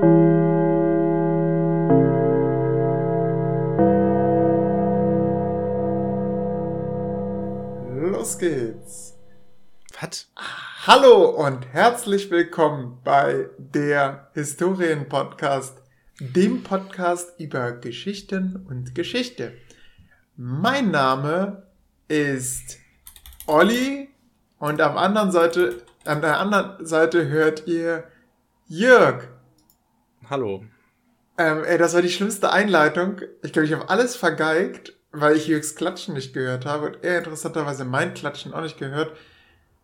Los geht's. Was? Hallo und herzlich willkommen bei der Historien-Podcast, dem Podcast über Geschichten und Geschichte. Mein Name ist Olli und am anderen Seite, an der anderen Seite hört ihr Jörg. Hallo. Ähm, ey, das war die schlimmste Einleitung. Ich glaube, ich habe alles vergeigt, weil ich Jörgs Klatschen nicht gehört habe und er interessanterweise mein Klatschen auch nicht gehört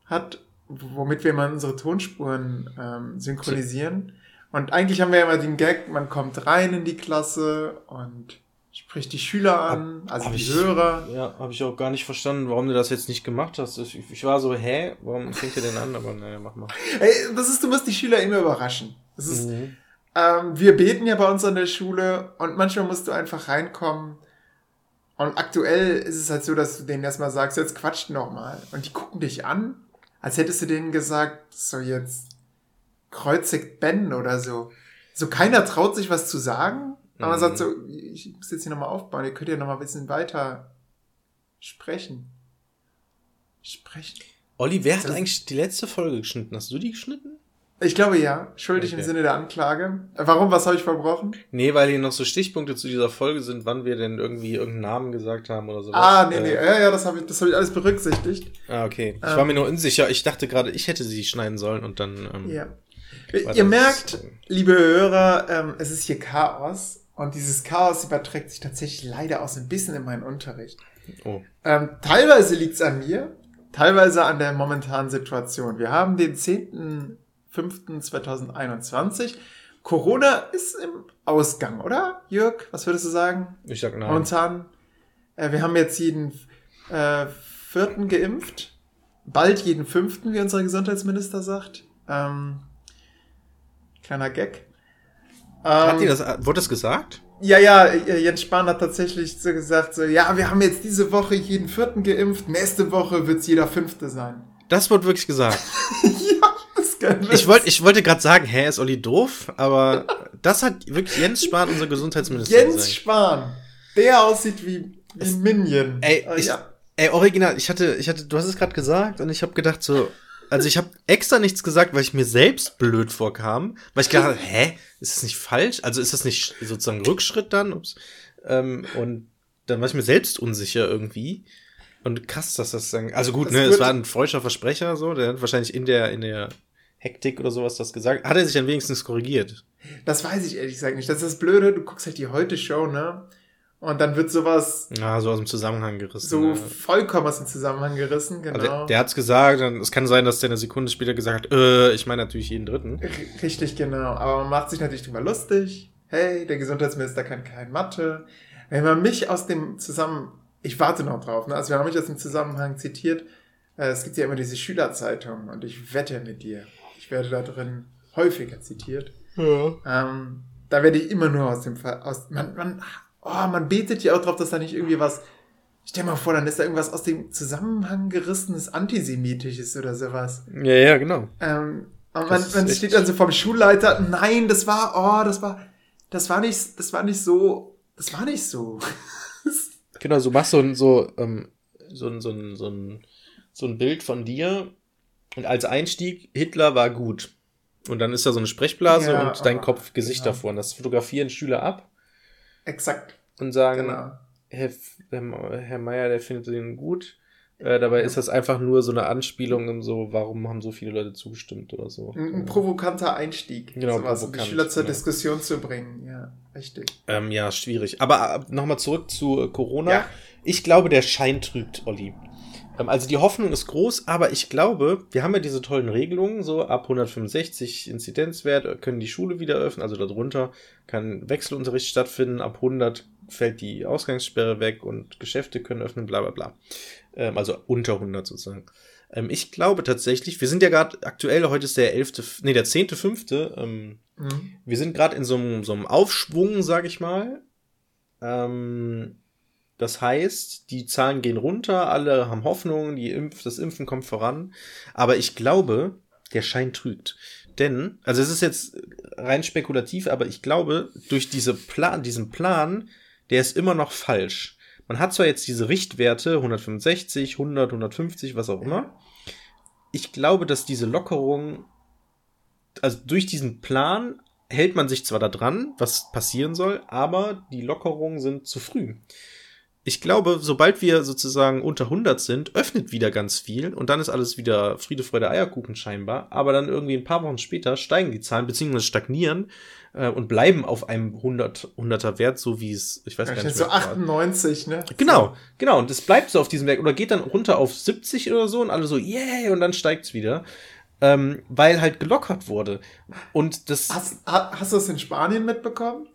hat, womit wir mal unsere Tonspuren ähm, synchronisieren. Und eigentlich haben wir ja immer den Gag, man kommt rein in die Klasse und spricht die Schüler an, also Hab die ich- Hörer. Ja, habe ich auch gar nicht verstanden, warum du das jetzt nicht gemacht hast. Ich, ich war so, hä? Warum fängt ihr denn an? Aber naja, mach mal. Ey, das ist, du musst die Schüler immer überraschen. Das ist, Mhm. Ähm, wir beten ja bei uns an der Schule und manchmal musst du einfach reinkommen. Und aktuell ist es halt so, dass du denen erstmal sagst, jetzt quatscht noch mal. Und die gucken dich an, als hättest du denen gesagt, so jetzt kreuzigt Ben oder so. So keiner traut sich was zu sagen, aber man Mhm. sagt so, ich muss jetzt hier nochmal aufbauen, ihr könnt ja nochmal ein bisschen weiter sprechen. Sprechen. Olli, wer hat eigentlich die letzte Folge geschnitten? Hast du die geschnitten? Ich glaube ja, schuldig im Okay. Sinne der Anklage. Äh, Warum, was habe ich verbrochen? Nee, weil hier noch so Stichpunkte zu dieser Folge sind, wann wir denn irgendwie irgendeinen Namen gesagt haben oder sowas. Ah, nee, nee, Äh, ja, ja, das habe ich, das hab ich alles berücksichtigt. Ah, okay. Ich Ähm. war mir nur unsicher. Ich dachte gerade, ich hätte sie schneiden sollen und dann. Ähm, Ja. Ihr merkt, liebe Hörer, ähm, es ist hier Chaos und dieses Chaos überträgt sich tatsächlich leider auch so ein bisschen in meinen Unterricht. Oh. Ähm, teilweise liegt's an mir, teilweise an der momentanen Situation. Wir haben den 10.05.2021. Corona ist im Ausgang, oder? Jörg, was würdest du sagen? Ich sag nein. Momentan, äh, wir haben jetzt jeden äh, vierten geimpft. Bald jeden fünften, wie unser Gesundheitsminister sagt. Ähm, kleiner Gag. Hat Ähm, die das, wurde das gesagt? ja, ja, äh, Jens Spahn hat tatsächlich so gesagt, so, ja, wir haben jetzt diese Woche jeden vierten geimpft, nächste Woche wird's jeder fünfte sein. Das wurde wirklich gesagt. ja, Ich wollte ich wollte gerade sagen, hä, ist Olli doof? Aber das hat wirklich Jens Spahn, unser Gesundheitsminister, Jens gesagt. Spahn, der aussieht wie, wie ein Minion. Ey, ich, ja. ey, original, ich hatte, ich hatte, du hast es gerade gesagt und ich habe gedacht so, also ich habe extra nichts gesagt, weil ich mir selbst blöd vorkam, weil ich gedacht hä, ist das nicht falsch? Also ist das nicht sozusagen Rückschritt dann? Ups. Ähm, und dann war ich mir selbst unsicher irgendwie. Und krass, dass das dann, also gut, Das ne, es war ein freudscher Versprecher, so, der hat wahrscheinlich in der, in der Hektik oder sowas das gesagt. Hat er sich dann wenigstens korrigiert? Das weiß ich ehrlich gesagt nicht. Das ist das Blöde, du guckst halt die Heute-Show, ne? Und dann wird sowas Ja, so aus dem Zusammenhang gerissen. so ja. vollkommen aus dem Zusammenhang gerissen, genau. Also der, der hat's gesagt, dann, es kann sein, dass der eine Sekunde später gesagt hat, äh, ich meine natürlich jeden dritten. R- Richtig, genau. Aber man macht sich natürlich drüber lustig. Hey, der Gesundheitsminister kann kein Mathe. Wenn man mich aus dem Zusammen... Ich warte noch drauf, ne? Also wenn man mich aus dem Zusammenhang zitiert, äh, es gibt ja immer diese Schülerzeitung und ich wette mit dir, ich werde da drin häufiger zitiert. Ja. Ähm, da werde ich immer nur aus dem Fall... Aus, man, man, oh, man betet ja auch drauf, dass da nicht irgendwie was... Stell dir mal vor, dann ist da irgendwas aus dem Zusammenhang gerissenes Antisemitisches oder sowas. Ja, ja, genau. Ähm, und man, man steht dann so vom Schulleiter, nein, das war, oh, das war, das war nicht, das war nicht so, das war nicht so. Genau, so machst so ein, so, ähm, so so so ein, so ein Bild von dir und als Einstieg, Hitler war gut. Und dann ist da so eine Sprechblase Ja, und dein Kopf, Gesicht genau. davor. Und das fotografieren Schüler ab Exakt, und sagen, genau. Herr, Herr Herr Meier, der findet den gut. Äh, dabei ist das einfach nur so eine Anspielung im so, warum haben so viele Leute zugestimmt oder so. Ein, ein provokanter Einstieg, Genau, sowas, um die provokant, Schüler zur genau. Diskussion zu bringen. Ja, richtig. Ähm, ja, schwierig. Aber nochmal zurück zu äh, Corona. Ja. Ich glaube, der Schein trügt, Olli. Ähm, also die Hoffnung ist groß, aber ich glaube, wir haben ja diese tollen Regelungen, so ab 165 Inzidenzwert äh, können die Schule wieder öffnen, also darunter kann Wechselunterricht stattfinden, ab 100 fällt die Ausgangssperre weg und Geschäfte können öffnen, bla bla bla. Ähm, also unter 100 sozusagen. Ähm, ich glaube tatsächlich, wir sind ja gerade aktuell, heute ist der 11., nee, der 10.5., ähm, Mhm. wir sind gerade in so einem, so einem Aufschwung, sag ich mal. Ähm, das heißt, die Zahlen gehen runter, alle haben Hoffnung, die Impf das Impfen kommt voran. Aber ich glaube, der Schein trügt. Denn, also es ist jetzt rein spekulativ, aber ich glaube, durch diese Plan, diesen Plan, der ist immer noch falsch. Man hat zwar jetzt diese Richtwerte, 165, 100, 150, was auch immer. Ich glaube, dass diese Lockerung, also durch diesen Plan hält man sich zwar da dran, was passieren soll, aber die Lockerungen sind zu früh ich glaube, sobald wir sozusagen unter 100 sind, öffnet wieder ganz viel und dann ist alles wieder Friede, Freude, Eierkuchen scheinbar. Aber dann irgendwie ein paar Wochen später steigen die Zahlen beziehungsweise stagnieren äh, und bleiben auf einem 100, 100er Wert, so wie es, ich weiß Ja, gar nicht. so mehr, 98, ne? Genau, genau. Und es bleibt so auf diesem Wert oder geht dann runter auf 70 oder so und alle so, yay, und dann steigt's wieder. Ähm, weil halt gelockert wurde. Und das. Hast, ha- hast du es in Spanien mitbekommen?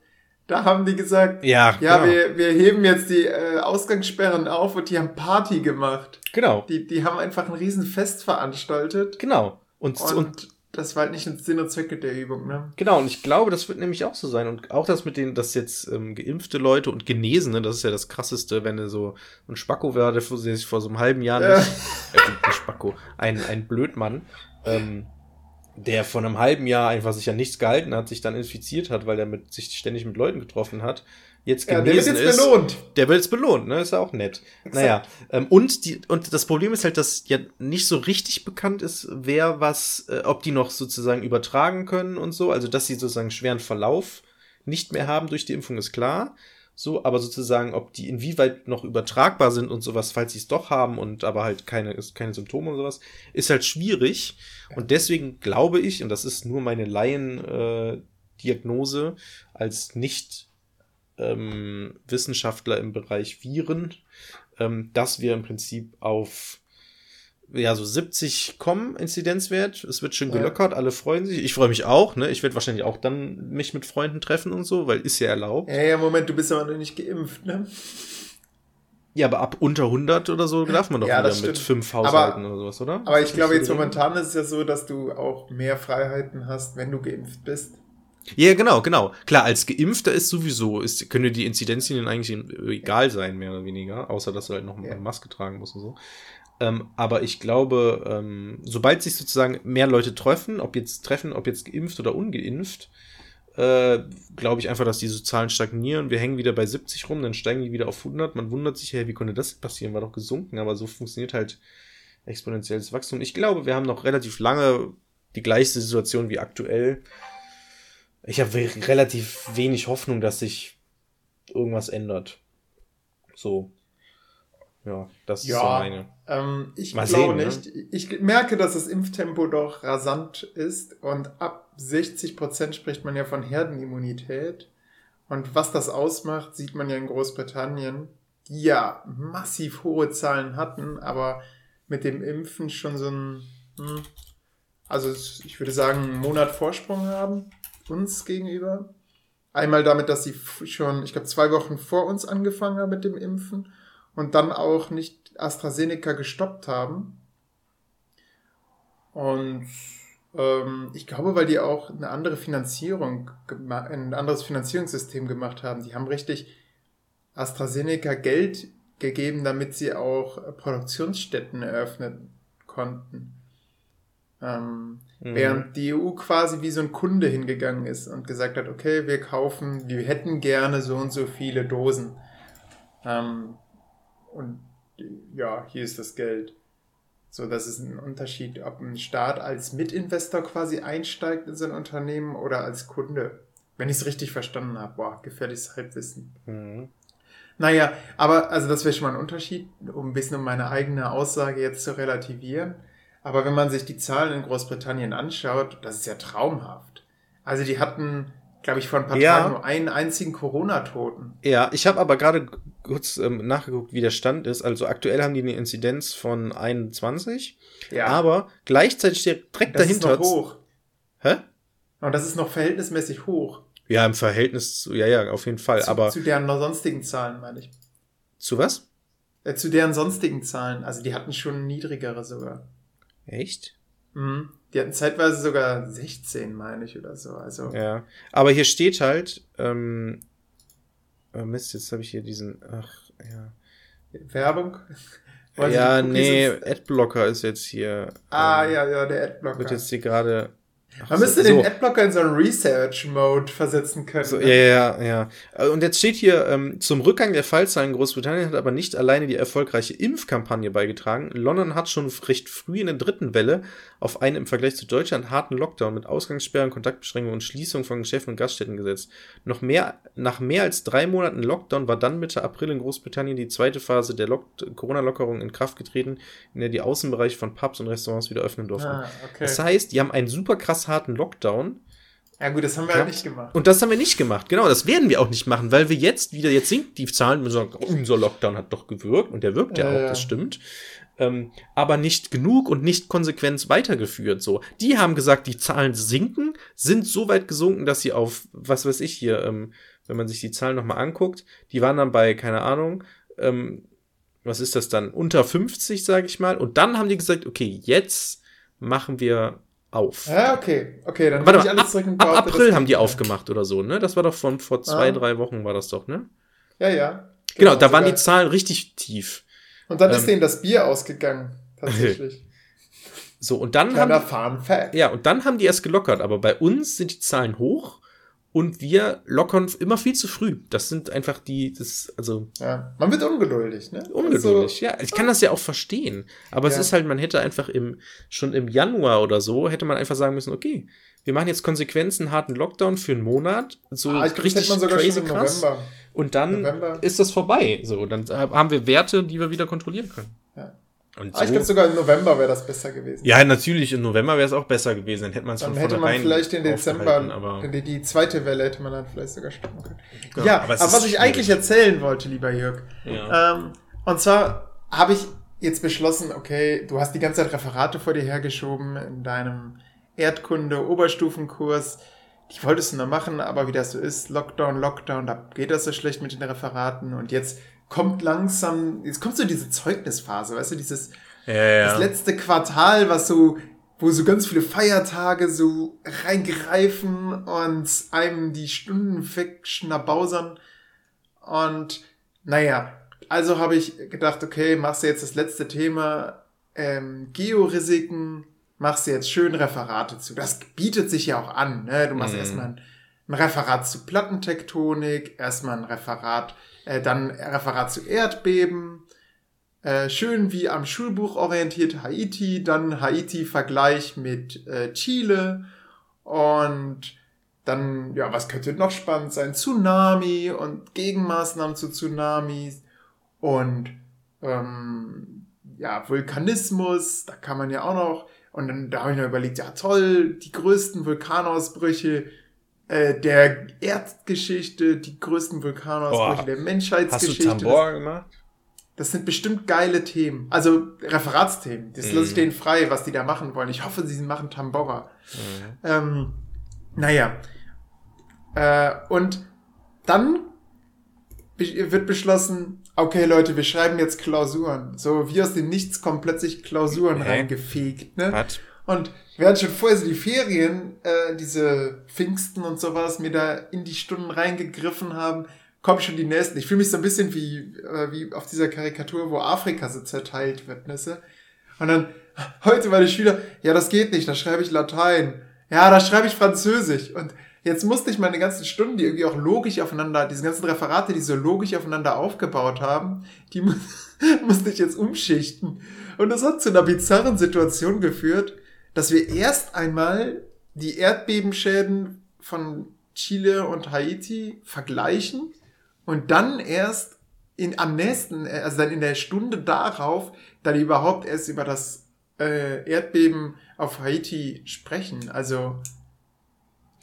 Da haben die gesagt, ja, ja, genau. wir, wir heben jetzt die äh, Ausgangssperren auf und die haben Party gemacht. genau. Die, die haben einfach ein Riesenfest veranstaltet. Genau. Und, Und, und das war halt nicht Sinn und Zwecke der Übung, ne? Genau, und ich glaube, das wird nämlich auch so sein. Und auch das mit den, dass jetzt ähm, geimpfte Leute und Genesene, das ist ja das krasseste, wenn du so ein Spacko vor- der sich vor so einem halben Jahr Ja. nicht, äh, ein Spacko, ein, ein Blödmann, ähm, der vor einem halben Jahr einfach sich an nichts gehalten hat, sich dann infiziert hat, weil er mit, sich ständig mit Leuten getroffen hat, jetzt Ja, der wird genesen jetzt ist. belohnt. Der wird jetzt belohnt, ne? Ist ja auch nett. Naja, ähm, und, die, und das Problem ist halt, dass ja nicht so richtig bekannt ist, wer was, äh, ob die noch sozusagen übertragen können und so. Also, dass sie sozusagen schweren Verlauf nicht mehr haben durch die Impfung, ist klar. So, aber sozusagen, ob die inwieweit noch übertragbar sind und sowas, falls sie es doch haben und aber halt keine, keine Symptome und sowas, ist halt schwierig. Und deswegen glaube ich, und das ist nur meine Laien-Diagnose, äh, als nicht ähm, Wissenschaftler im Bereich Viren, ähm, dass wir im Prinzip auf ja, so 70 kommen, Inzidenzwert. Es wird schön Ja. gelockert, alle freuen sich. Ich freue mich auch, ne? Ich werde wahrscheinlich auch dann mich mit Freunden treffen und so, weil ist ja erlaubt. Ja, ja, Moment, du bist aber noch nicht geimpft, ne? Ja, aber ab unter 100 oder so darf man doch Ja, wieder mit fünf Haushalten oder sowas, oder? Aber ich glaube, jetzt Regel? momentan ist es ja so, dass du auch mehr Freiheiten hast, wenn du geimpft bist. Ja, genau, genau. Klar, als Geimpfter ist sowieso, ist, können die Inzidenzien eigentlich egal sein, mehr oder weniger, außer dass du halt noch Ja. eine Maske tragen musst und so. Ähm, aber ich glaube, ähm, sobald sich sozusagen mehr Leute treffen, ob jetzt treffen, ob jetzt geimpft oder ungeimpft, äh, glaube ich einfach, dass diese Zahlen stagnieren. Wir hängen wieder bei 70 rum, dann steigen die wieder auf 100. Man wundert sich, hey, wie konnte das passieren? War doch gesunken, aber so funktioniert halt exponentielles Wachstum. Ich glaube, wir haben noch relativ lange die gleiche Situation wie aktuell. Ich habe relativ wenig Hoffnung, dass sich irgendwas ändert. So. Ja, das ist so Ja. meine. Ähm, ich Mal glaube sehen, ne? nicht. Ich merke, dass das Impftempo doch rasant ist und ab 60 Prozent spricht man ja von Herdenimmunität. Und was das ausmacht, sieht man ja in Großbritannien, die ja massiv hohe Zahlen hatten, aber mit dem Impfen schon so ein, hm, also ich würde sagen, einen Monat Vorsprung haben uns gegenüber. Einmal damit, dass sie schon, ich glaube, zwei Wochen vor uns angefangen haben mit dem Impfen und dann auch nicht AstraZeneca gestoppt haben. Und ähm, ich glaube, weil die auch eine andere Finanzierung, ein anderes Finanzierungssystem gemacht haben. Die haben richtig AstraZeneca Geld gegeben, damit sie auch Produktionsstätten eröffnen konnten. Ähm, Mhm. Während die EU quasi wie so ein Kunde hingegangen ist und gesagt hat, okay, wir kaufen, wir hätten gerne so und so viele Dosen. Ähm, und ja, hier ist das Geld. So, das ist ein Unterschied, ob ein Staat als Mitinvestor quasi einsteigt in so ein Unternehmen oder als Kunde. Wenn ich es richtig verstanden habe. Boah, gefährliches Halbwissen. Mhm. Naja, aber also das wäre schon mal ein Unterschied, um ein bisschen um meine eigene Aussage jetzt zu relativieren. Aber wenn man sich die Zahlen in Großbritannien anschaut, das ist ja traumhaft. Also die hatten, glaube ich, vor ein paar Ja. Tagen nur einen einzigen Corona-Toten. Ja, ich habe aber gerade kurz ähm, nachgeguckt, wie der Stand ist. Also aktuell haben die eine Inzidenz von 21, Ja, aber gleichzeitig steht direkt das ist dahinter. noch hoch. Hä? Und das ist noch verhältnismäßig hoch. Ja, im Verhältnis zu, ja, ja, auf jeden Fall. zu, aber zu deren sonstigen Zahlen, meine ich. zu was? Äh, zu deren sonstigen Zahlen. Also die hatten schon niedrigere sogar. Echt? Mhm. Die hatten zeitweise sogar 16, meine ich, oder so. Also Ja. Aber hier steht halt, ähm, oh Mist, jetzt habe ich hier diesen, ach, ja. Werbung. Ja, nee, Adblocker ist jetzt hier. Ah, ähm, ja, ja, der Wird Adblocker. jetzt hier gerade Man müsste so. den Adblocker in so einen Research-Mode versetzen können. So, ne? ja, ja, ja. Äh, und jetzt steht hier, ähm, zum Rückgang der Fallzahlen in Großbritannien hat aber nicht alleine die erfolgreiche Impfkampagne beigetragen. London hat schon recht früh in der dritten Welle auf einen im Vergleich zu Deutschland harten Lockdown mit Ausgangssperren, Kontaktbeschränkungen und Schließung von Geschäften und Gaststätten gesetzt. Noch mehr, nach mehr als drei Monaten Lockdown war dann Mitte April in Großbritannien die zweite Phase der Corona-Lockerung in Kraft getreten, in der die Außenbereiche von Pubs und Restaurants wieder öffnen durften. Ah, okay. Das heißt, die haben einen super krass harten Lockdown. Ja gut, das haben wir ja halt nicht gemacht. Und das haben wir nicht gemacht, genau, das werden wir auch nicht machen, weil wir jetzt wieder, jetzt sinkt die Zahlen und sagen, unser Lockdown hat doch gewirkt und der wirkt ja, ja auch, das stimmt. Ähm, aber nicht genug und nicht konsequent weitergeführt. So, die haben gesagt, die Zahlen sinken, sind so weit gesunken, dass sie auf, was weiß ich hier, ähm, wenn man sich die Zahlen nochmal anguckt, die waren dann bei, keine Ahnung, ähm, was ist das dann, unter 50, sage ich mal. Und dann haben die gesagt, okay, jetzt machen wir auf. Ja, okay. Okay, dann Warte mal, alles ab, zurück und ab April haben die aufgemacht oder so, ne? Das war doch von vor zwei, ah. drei Wochen war das doch, ne? Ja, ja. Genau, genau da waren die Zahlen richtig tief. Und dann ähm, ist denen das Bier ausgegangen, tatsächlich. so, und dann Kleiner haben. Fact. Ja, und dann haben die erst gelockert, aber bei uns sind die Zahlen hoch und wir lockern immer viel zu früh. Das sind einfach die, das, also. Ja, man wird ungeduldig, ne? Ungeduldig, also, ja. Ich kann das ja auch verstehen. Aber ja. es ist halt, man hätte einfach im, schon im Januar oder so, hätte man einfach sagen müssen, okay, wir machen jetzt Konsequenzen, harten Lockdown für einen Monat. So ah, ich richtig man sogar crazy krass. November. Und dann November. ist das vorbei. So, dann haben wir Werte, die wir wieder kontrollieren können. Ja. Und so, ah, ich glaube sogar im November wäre das besser gewesen. Ja, natürlich, im November wäre es auch besser gewesen. Dann hätte man es von hätte man vielleicht den Dezember, aber die, die, zweite Welle hätte man dann vielleicht sogar stoppen können. Ja, ja aber, aber was ich eigentlich erzählen wollte, lieber Jörg, ja. ähm, und zwar habe ich jetzt beschlossen, okay, du hast die ganze Zeit Referate vor dir hergeschoben in deinem Erdkunde-Oberstufenkurs. Die wolltest du noch machen, aber wie das so ist, Lockdown, Lockdown, da geht das so schlecht mit den Referaten und jetzt kommt langsam, jetzt kommt so diese Zeugnisphase, weißt du, dieses ja, ja. das letzte Quartal, was so, wo so ganz viele Feiertage so reingreifen und einem die Stunden wegschnabausern. Und naja, also habe ich gedacht, okay, machst du jetzt das letzte Thema ähm, Georisiken, machst du jetzt schön Referate zu. Das bietet sich ja auch an. Ne? Du machst mhm. erstmal ein, ein Referat zu Plattentektonik, erstmal ein Referat äh, dann Referat zu Erdbeben. Äh, schön wie am Schulbuch orientiert Haiti. Dann Haiti-Vergleich mit äh, Chile. Und dann, ja, was könnte noch spannend sein? Tsunami und Gegenmaßnahmen zu Tsunamis. Und ähm, ja, Vulkanismus, da kann man ja auch noch. Und dann da habe ich mir überlegt, ja toll, die größten Vulkanausbrüche äh, der Erdgeschichte, die größten Vulkanausbrüche der Menschheitsgeschichte. Hast du Tambor gemacht? Das sind bestimmt geile Themen. Also Referatsthemen. Das mhm. lasse ich denen frei, was die da machen wollen. Ich hoffe, sie machen Tambora. Mhm. Ähm, naja. Äh, und dann wird beschlossen, okay Leute, wir schreiben jetzt Klausuren. So wie aus dem Nichts kommen plötzlich Klausuren okay. reingefegt. Ne? Hat. Und während schon vorher so die Ferien, äh, diese Pfingsten und sowas, mir da in die Stunden reingegriffen haben, kommen schon die nächsten. Ich fühle mich so ein bisschen wie, äh, wie auf dieser Karikatur, wo Afrika so zerteilt wird, ne? Und dann, heute die Schüler, ja, das geht nicht, da schreibe ich Latein. Ja, da schreibe ich Französisch. Und jetzt musste ich meine ganzen Stunden, die irgendwie auch logisch aufeinander, diese ganzen Referate, die so logisch aufeinander aufgebaut haben, die musste ich jetzt umschichten. Und das hat zu einer bizarren Situation geführt, dass wir erst einmal die Erdbebenschäden von Chile und Haiti vergleichen und dann erst in, am nächsten, also dann in der Stunde darauf, dann überhaupt erst über das äh, Erdbeben auf Haiti sprechen. Also,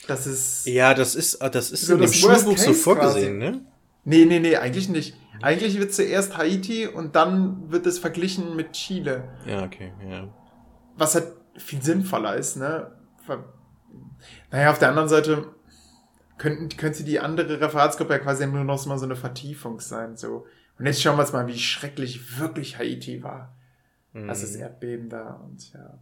das ist. Ja, das ist, das ist so in dem Schulbuch so vorgesehen, quasi. ne? Nee, nee, nee, eigentlich nicht. Eigentlich wird zuerst Haiti und dann wird es verglichen mit Chile. Ja, okay, ja. Was halt viel sinnvoller ist, ne? Naja, auf der anderen Seite könnten, könnte die andere Referatsgruppe ja quasi nur noch mal so eine Vertiefung sein, so. Und jetzt schauen wir uns mal, wie schrecklich wirklich Haiti war. Mhm. Das ist Erdbeben da und ja.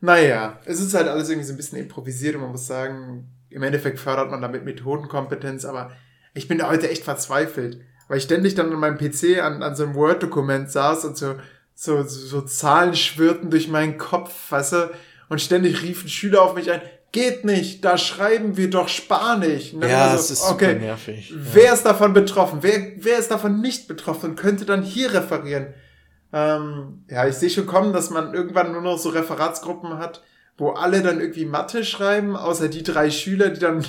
Naja, es ist halt alles irgendwie so ein bisschen improvisiert und man muss sagen, im Endeffekt fördert man damit Methodenkompetenz, aber ich bin da heute echt verzweifelt, weil ich ständig dann an meinem PC an, an so einem Word-Dokument saß und so so, so, so Zahlen schwirrten durch meinen Kopf, weißt du? Und ständig riefen Schüler auf mich ein, geht nicht, da schreiben wir doch Spanisch. Und dann Ja, es ist super nervig. Wer ist davon betroffen? Wer, wer ist davon nicht betroffen und könnte dann hier referieren? Ähm, ja, ich sehe schon kommen, dass man irgendwann nur noch so Referatsgruppen hat, wo alle dann irgendwie Mathe schreiben, außer die drei Schüler, die dann,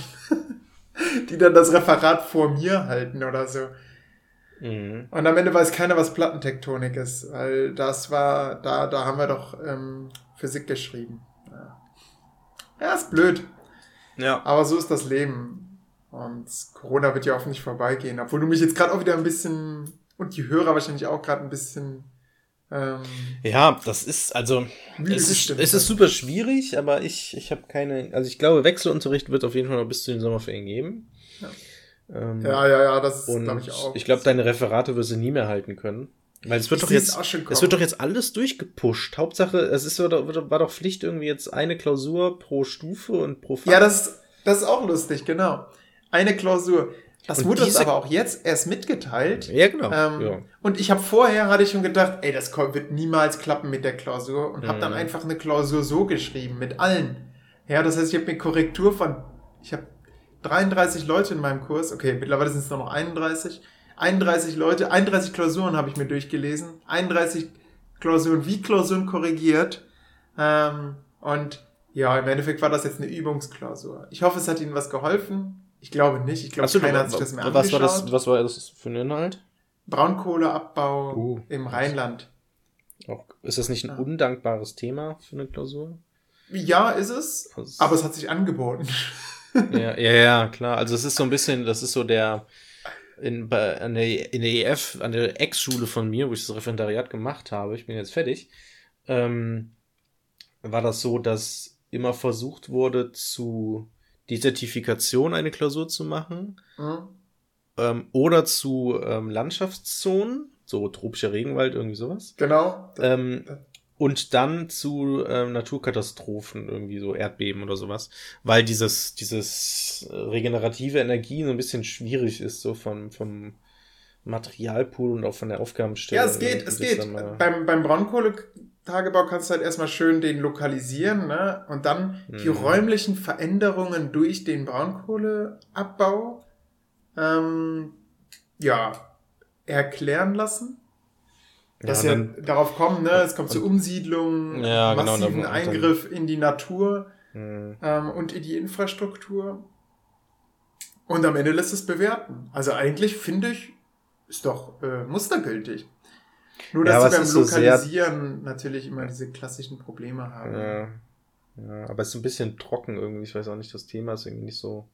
die dann das Referat vor mir halten oder so. Mhm. Und am Ende weiß keiner, was Plattentektonik ist, weil das war, da, da haben wir doch ähm, Physik geschrieben. Ja. ja, ist blöd. Ja. Aber so ist das Leben. Und Corona wird ja hoffentlich vorbeigehen. Obwohl du mich jetzt gerade auch wieder ein bisschen, und die Hörer wahrscheinlich auch gerade ein bisschen, ähm, Ja, das ist, also, es ist, es ist super schwierig, aber ich, ich habe keine, also ich glaube, Wechselunterricht wird auf jeden Fall noch bis zu den Sommerferien geben. Ähm, ja, ja, ja, das glaube ich auch. ich glaube, deine Referate wirst du nie mehr halten können. Weil es wird Ich doch jetzt, es wird doch jetzt alles durchgepusht. Hauptsache, es ist, war doch war doch Pflicht irgendwie jetzt eine Klausur pro Stufe und pro Fach. Ja, das, das ist auch lustig, genau. Eine Klausur. Das Und wurde uns aber auch jetzt erst mitgeteilt. ja genau. Ähm, ja. Und ich habe vorher, hatte ich schon gedacht, ey, das wird niemals klappen mit der Klausur und habe dann Mhm. einfach eine Klausur so geschrieben, mit allen. Ja, das heißt, ich habe eine Korrektur von, ich habe 33 Leute in meinem Kurs, okay, mittlerweile sind es nur noch 31. 31 Leute, 31 Klausuren habe ich mir durchgelesen, 31 Klausuren wie Klausuren korrigiert. Ähm, und ja, im Endeffekt war das jetzt eine Übungsklausur. Ich hoffe, es hat Ihnen was geholfen. Ich glaube nicht. Ich glaube, Achso, keiner hat sich das mehr was war angeschaut. das, was war das für ein Inhalt? Braunkohleabbau Uh, im. Rheinland. Auch, ist das nicht ein undankbares Thema für eine Klausur? Ja, ist es. Aber es hat sich angeboten. Ja, ja, ja, klar. Also es ist so ein bisschen, das ist so der in, bei, an der, in der EF, an der Ex-Schule von mir, wo ich das Referendariat gemacht habe, ich bin jetzt fertig, ähm, war das so, dass immer versucht wurde, zu Desertifikation eine Klausur zu machen Hm? ähm, oder zu ähm, Landschaftszonen, so tropischer Regenwald, irgendwie sowas. Genau. Ähm, und dann zu ähm, Naturkatastrophen, irgendwie so Erdbeben oder sowas. Weil dieses, dieses äh, regenerative Energie so ein bisschen schwierig ist, so vom, vom Materialpool und auch von der Aufgabenstellung. ja, es geht, es geht. mal- Beim, beim Braunkohletagebau kannst du halt erstmal schön den lokalisieren, ne? Und dann die Mhm. räumlichen Veränderungen durch den Braunkohleabbau, ähm, ja, erklären lassen. Dass Ja, ja, dann- darauf kommen, ne? Es kommt zu Umsiedlungen, Ja, genau, massiven und dann- Eingriff in die Natur. Hm. ähm, und in die Infrastruktur. Und am Ende lässt es bewerten. Also eigentlich finde ich, ist doch äh, mustergültig. Nur, Ja, dass aber sie beim ist so sehr- Lokalisieren natürlich immer diese klassischen Probleme haben. Ja. ja, aber es ist ein bisschen trocken irgendwie. Ich weiß auch nicht, das Thema ist irgendwie nicht so,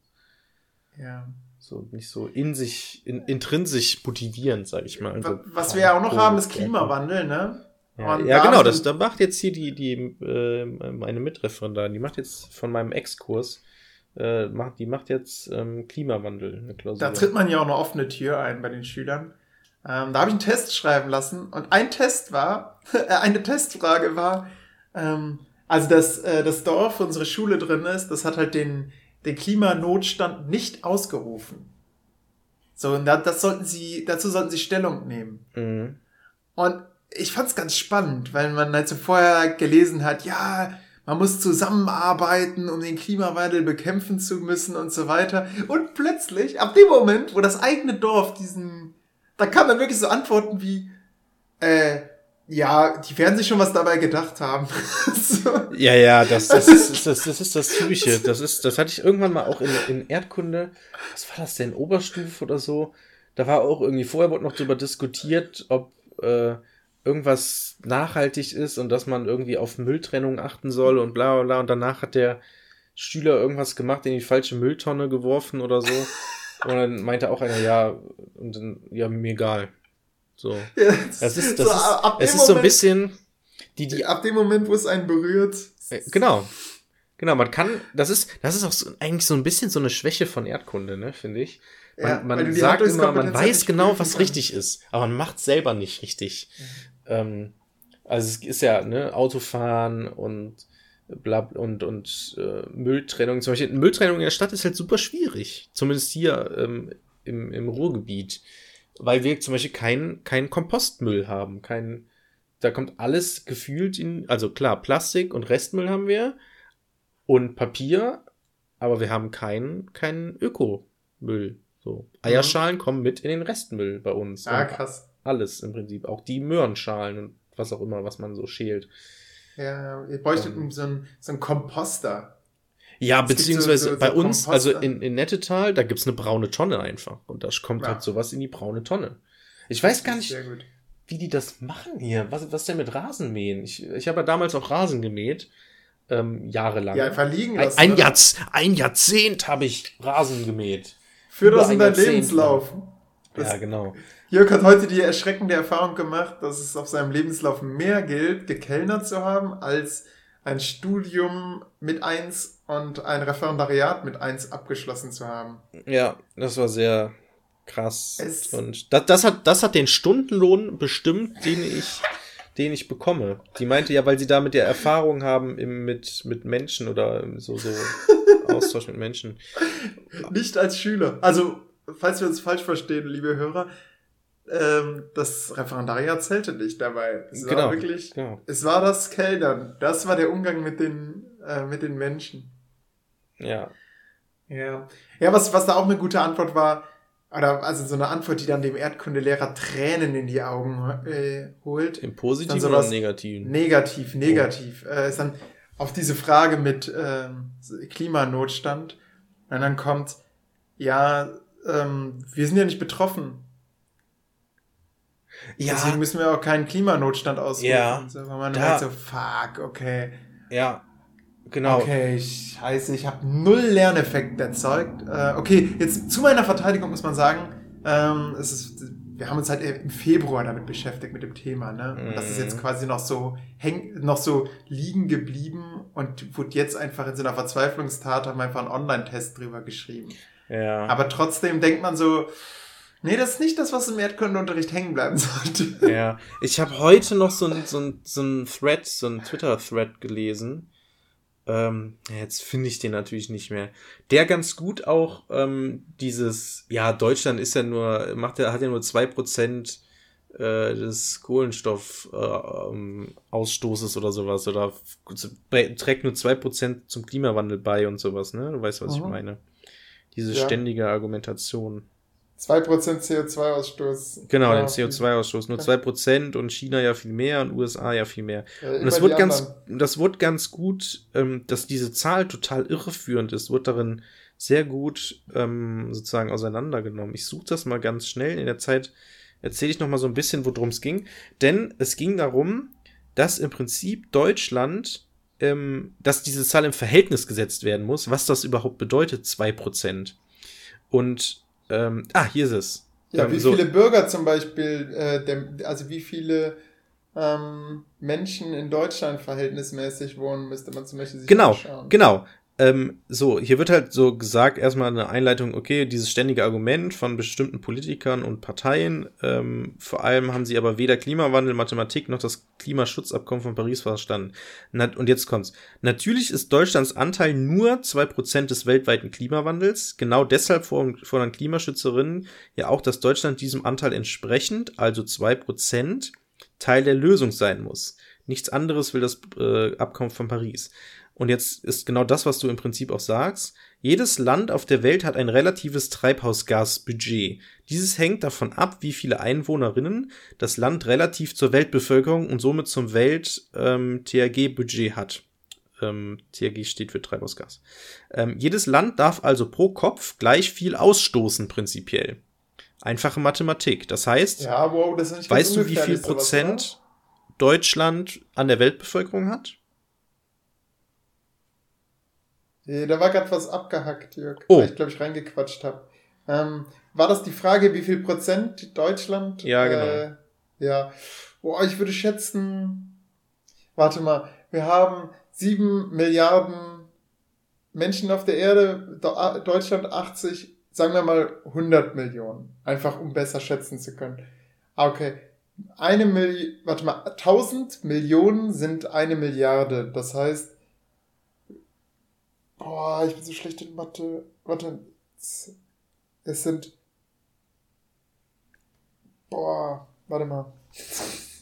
Ja. So nicht so in sich, in, intrinsisch motivierend, sag ich mal. Also, Wa- Was wir ja auch noch haben, ist Oh, Klimawandel, ne? Ja, ja genau, das, da macht jetzt hier die, die äh, meine Mitreferendarin, die macht jetzt von meinem Ex-Kurs, äh, macht, die macht jetzt ähm, Klimawandel, eine Klausur. Da tritt man ja auch eine offene Tür ein bei den Schülern. Ähm, da habe ich einen Test schreiben lassen und ein Test war, äh, eine Testfrage war, ähm, also dass äh, das Dorf, wo unsere Schule drin ist, das hat halt den, den Klimanotstand nicht ausgerufen. So, und da, das sollten sie, dazu sollten sie Stellung nehmen. Mhm. Und ich fand's ganz spannend, weil man halt so vorher gelesen hat, ja, man muss zusammenarbeiten, um den Klimawandel bekämpfen zu müssen und so weiter. Und plötzlich, ab dem Moment, wo das eigene Dorf diesen, da kamen dann wirklich so Antworten wie, äh, ja, die werden sich schon was dabei gedacht haben. so. Ja, ja, das, das, ist, das, das ist das Typische. Das ist, das hatte ich irgendwann mal auch in, in Erdkunde. Was war das denn? Oberstufe oder so? Da war auch irgendwie, vorher wurde noch darüber diskutiert, ob äh, irgendwas nachhaltig ist und dass man irgendwie auf Mülltrennung achten soll und bla bla bla. Und danach hat der Schüler irgendwas gemacht, in die falsche Mülltonne geworfen oder so. Und dann meinte auch einer, ja, und dann, ja, mir egal. So. Ja, Das ist, das so, ist, es ist so ein Moment- bisschen, die, die Ab dem Moment, wo es einen berührt. äh, Genau. Genau, man kann, das ist, das ist auch so, eigentlich so ein bisschen so eine Schwäche von Erdkunde, ne, finde ich. Man, Ja, man sagt immer, man halt weiß genau, was kannst. richtig ist, aber man macht selber nicht richtig. Ähm, also es ist ja, ne, Autofahren und bla und, und äh, Mülltrennung. Zum Beispiel Mülltrennung in der Stadt ist halt super schwierig. Zumindest hier ähm, im, im Ruhrgebiet. Weil wir zum Beispiel keinen keinen Kompostmüll haben, keinen da kommt alles gefühlt in, also klar, Plastik und Restmüll haben wir und Papier, aber wir haben keinen keinen Ökomüll. So. Eierschalen mhm. kommen mit in den Restmüll bei uns. Ah, krass. Alles im Prinzip. Auch die Möhrenschalen und was auch immer, was man so schält. Ja, ihr bräuchtet um, so, einen, so einen Komposter. Ja, es beziehungsweise so, so, bei uns, Komposter. also in, in Nettetal, da gibt's eine braune Tonne einfach. Und da kommt ja. halt sowas in die braune Tonne. Ich weiß gar nicht, wie die das machen hier. Was, was denn mit Rasenmähen? Ich, ich habe ja damals auch Rasen gemäht. Ähm, jahrelang. Ja, verliegen lassen. Ein, ein, Jahrzehnt, ein Jahrzehnt habe ich Rasen gemäht. Für das in dein Lebenslauf. Das, ja, genau. Jörg hat heute die erschreckende Erfahrung gemacht, dass es auf seinem Lebenslauf mehr gilt, gekellnert zu haben, als ein Studium mit eins und ein Referendariat mit eins abgeschlossen zu haben. Ja, das war sehr krass. Es und das, das, hat, das hat den Stundenlohn bestimmt, den ich, den ich bekomme. Die meinte ja, weil sie damit ja Erfahrung haben im, mit, mit Menschen oder so, so Austausch mit Menschen. Nicht als Schüler. Also, falls wir uns falsch verstehen, liebe Hörer, ähm, das Referendariat zählte nicht dabei. Es genau, war wirklich, genau. es war das Kellnern. Das war der Umgang mit den, äh, mit den Menschen. Ja. Ja. Ja, was, was da auch eine gute Antwort war, oder also so eine Antwort, die dann dem Erdkundelehrer Tränen in die Augen äh, holt. Im Positiven oder im Negativen? Negativ, negativ. Oh. Äh, ist dann auf diese Frage mit äh, Klimanotstand. Und dann kommt, ja, ähm, wir sind ja nicht betroffen. Ja. Deswegen müssen wir auch keinen Klimanotstand ausrufen. Ja. So, weil man da, merkt so, fuck, okay. Ja, genau. Okay, scheiße, ich habe null Lerneffekt erzeugt. Äh, okay, jetzt zu meiner Verteidigung muss man sagen, ähm, es ist, wir haben uns halt im Februar damit beschäftigt mit dem Thema, ne? Und das ist jetzt mhm. quasi noch so häng, noch so liegen geblieben und wurde jetzt einfach in so einer Verzweiflungstat haben wir einfach einen Online-Test drüber geschrieben. Ja. Aber trotzdem denkt man so, Nee, das ist nicht das, was im Erdkundeunterricht hängen bleiben sollte. Ja, ich habe heute noch so ein, so ein, so ein Thread, so ein Twitter-Thread gelesen. Ähm, jetzt finde ich den natürlich nicht mehr. Der ganz gut auch ähm, dieses, ja, Deutschland ist ja nur, macht ja, hat ja nur zwei Prozent äh, des Kohlenstoffausstoßes äh, oder sowas oder trägt nur zwei Prozent zum Klimawandel bei und sowas, ne? Du weißt, was Aha. ich meine. Diese ja. ständige Argumentation. 2% CO2-Ausstoß. Genau, ja, den CO2-Ausstoß. Nur 2% und China ja viel mehr und USA ja viel mehr. Ja, und das wird ganz, das wird ganz gut, ähm, dass diese Zahl total irreführend ist, wird darin sehr gut ähm, sozusagen auseinandergenommen. Ich suche das mal ganz schnell. In der Zeit erzähle ich noch mal so ein bisschen, worum es ging. Denn es ging darum, dass im Prinzip Deutschland, ähm, dass diese Zahl im Verhältnis gesetzt werden muss, was das überhaupt bedeutet, 2%. Und ähm, ah, hier ist es. Ja, ähm, wie so. viele Bürger zum Beispiel, äh, der, also wie viele ähm, Menschen in Deutschland verhältnismäßig wohnen, müsste man zum Beispiel sich genau, anschauen. Genau, genau. Ähm, so, hier wird halt so gesagt, erstmal eine Einleitung, okay, dieses ständige Argument von bestimmten Politikern und Parteien, ähm, vor allem haben sie aber weder Klimawandel, Mathematik noch das Klimaschutzabkommen von Paris verstanden. Und jetzt kommt's. Natürlich ist Deutschlands Anteil nur zwei Prozent des weltweiten Klimawandels. Genau deshalb fordern Klimaschützerinnen ja auch, dass Deutschland diesem Anteil entsprechend, also zwei Prozent, Teil der Lösung sein muss. Nichts anderes will das äh, Abkommen von Paris. Und jetzt ist genau das, was du im Prinzip auch sagst. Jedes Land auf der Welt hat ein relatives Treibhausgasbudget. Dieses hängt davon ab, wie viele Einwohnerinnen das Land relativ zur Weltbevölkerung und somit zum Welt-THG-Budget ähm, hat. Ähm, THG steht für Treibhausgas. Ähm, jedes Land darf also pro Kopf gleich viel ausstoßen, prinzipiell. Einfache Mathematik. Das heißt, ja, wow, das weißt du, wie viel Prozent Deutschland an der Weltbevölkerung hat? Da war gerade was abgehackt, Jörg, oh. weil ich, glaube ich, reingequatscht habe. Ähm, war das die Frage, wie viel Prozent Deutschland? Ja, genau. Äh, ja. Boah, ich würde schätzen, warte mal, wir haben sieben Milliarden Menschen auf der Erde, Deutschland 80, sagen wir mal 100 Millionen. Einfach um besser schätzen zu können. Ah, okay. Eine Million, warte mal, 1000 Millionen sind eine Milliarde. Das heißt, Boah, ich bin so schlecht in Mathe. Warte. Es sind. Boah, warte mal.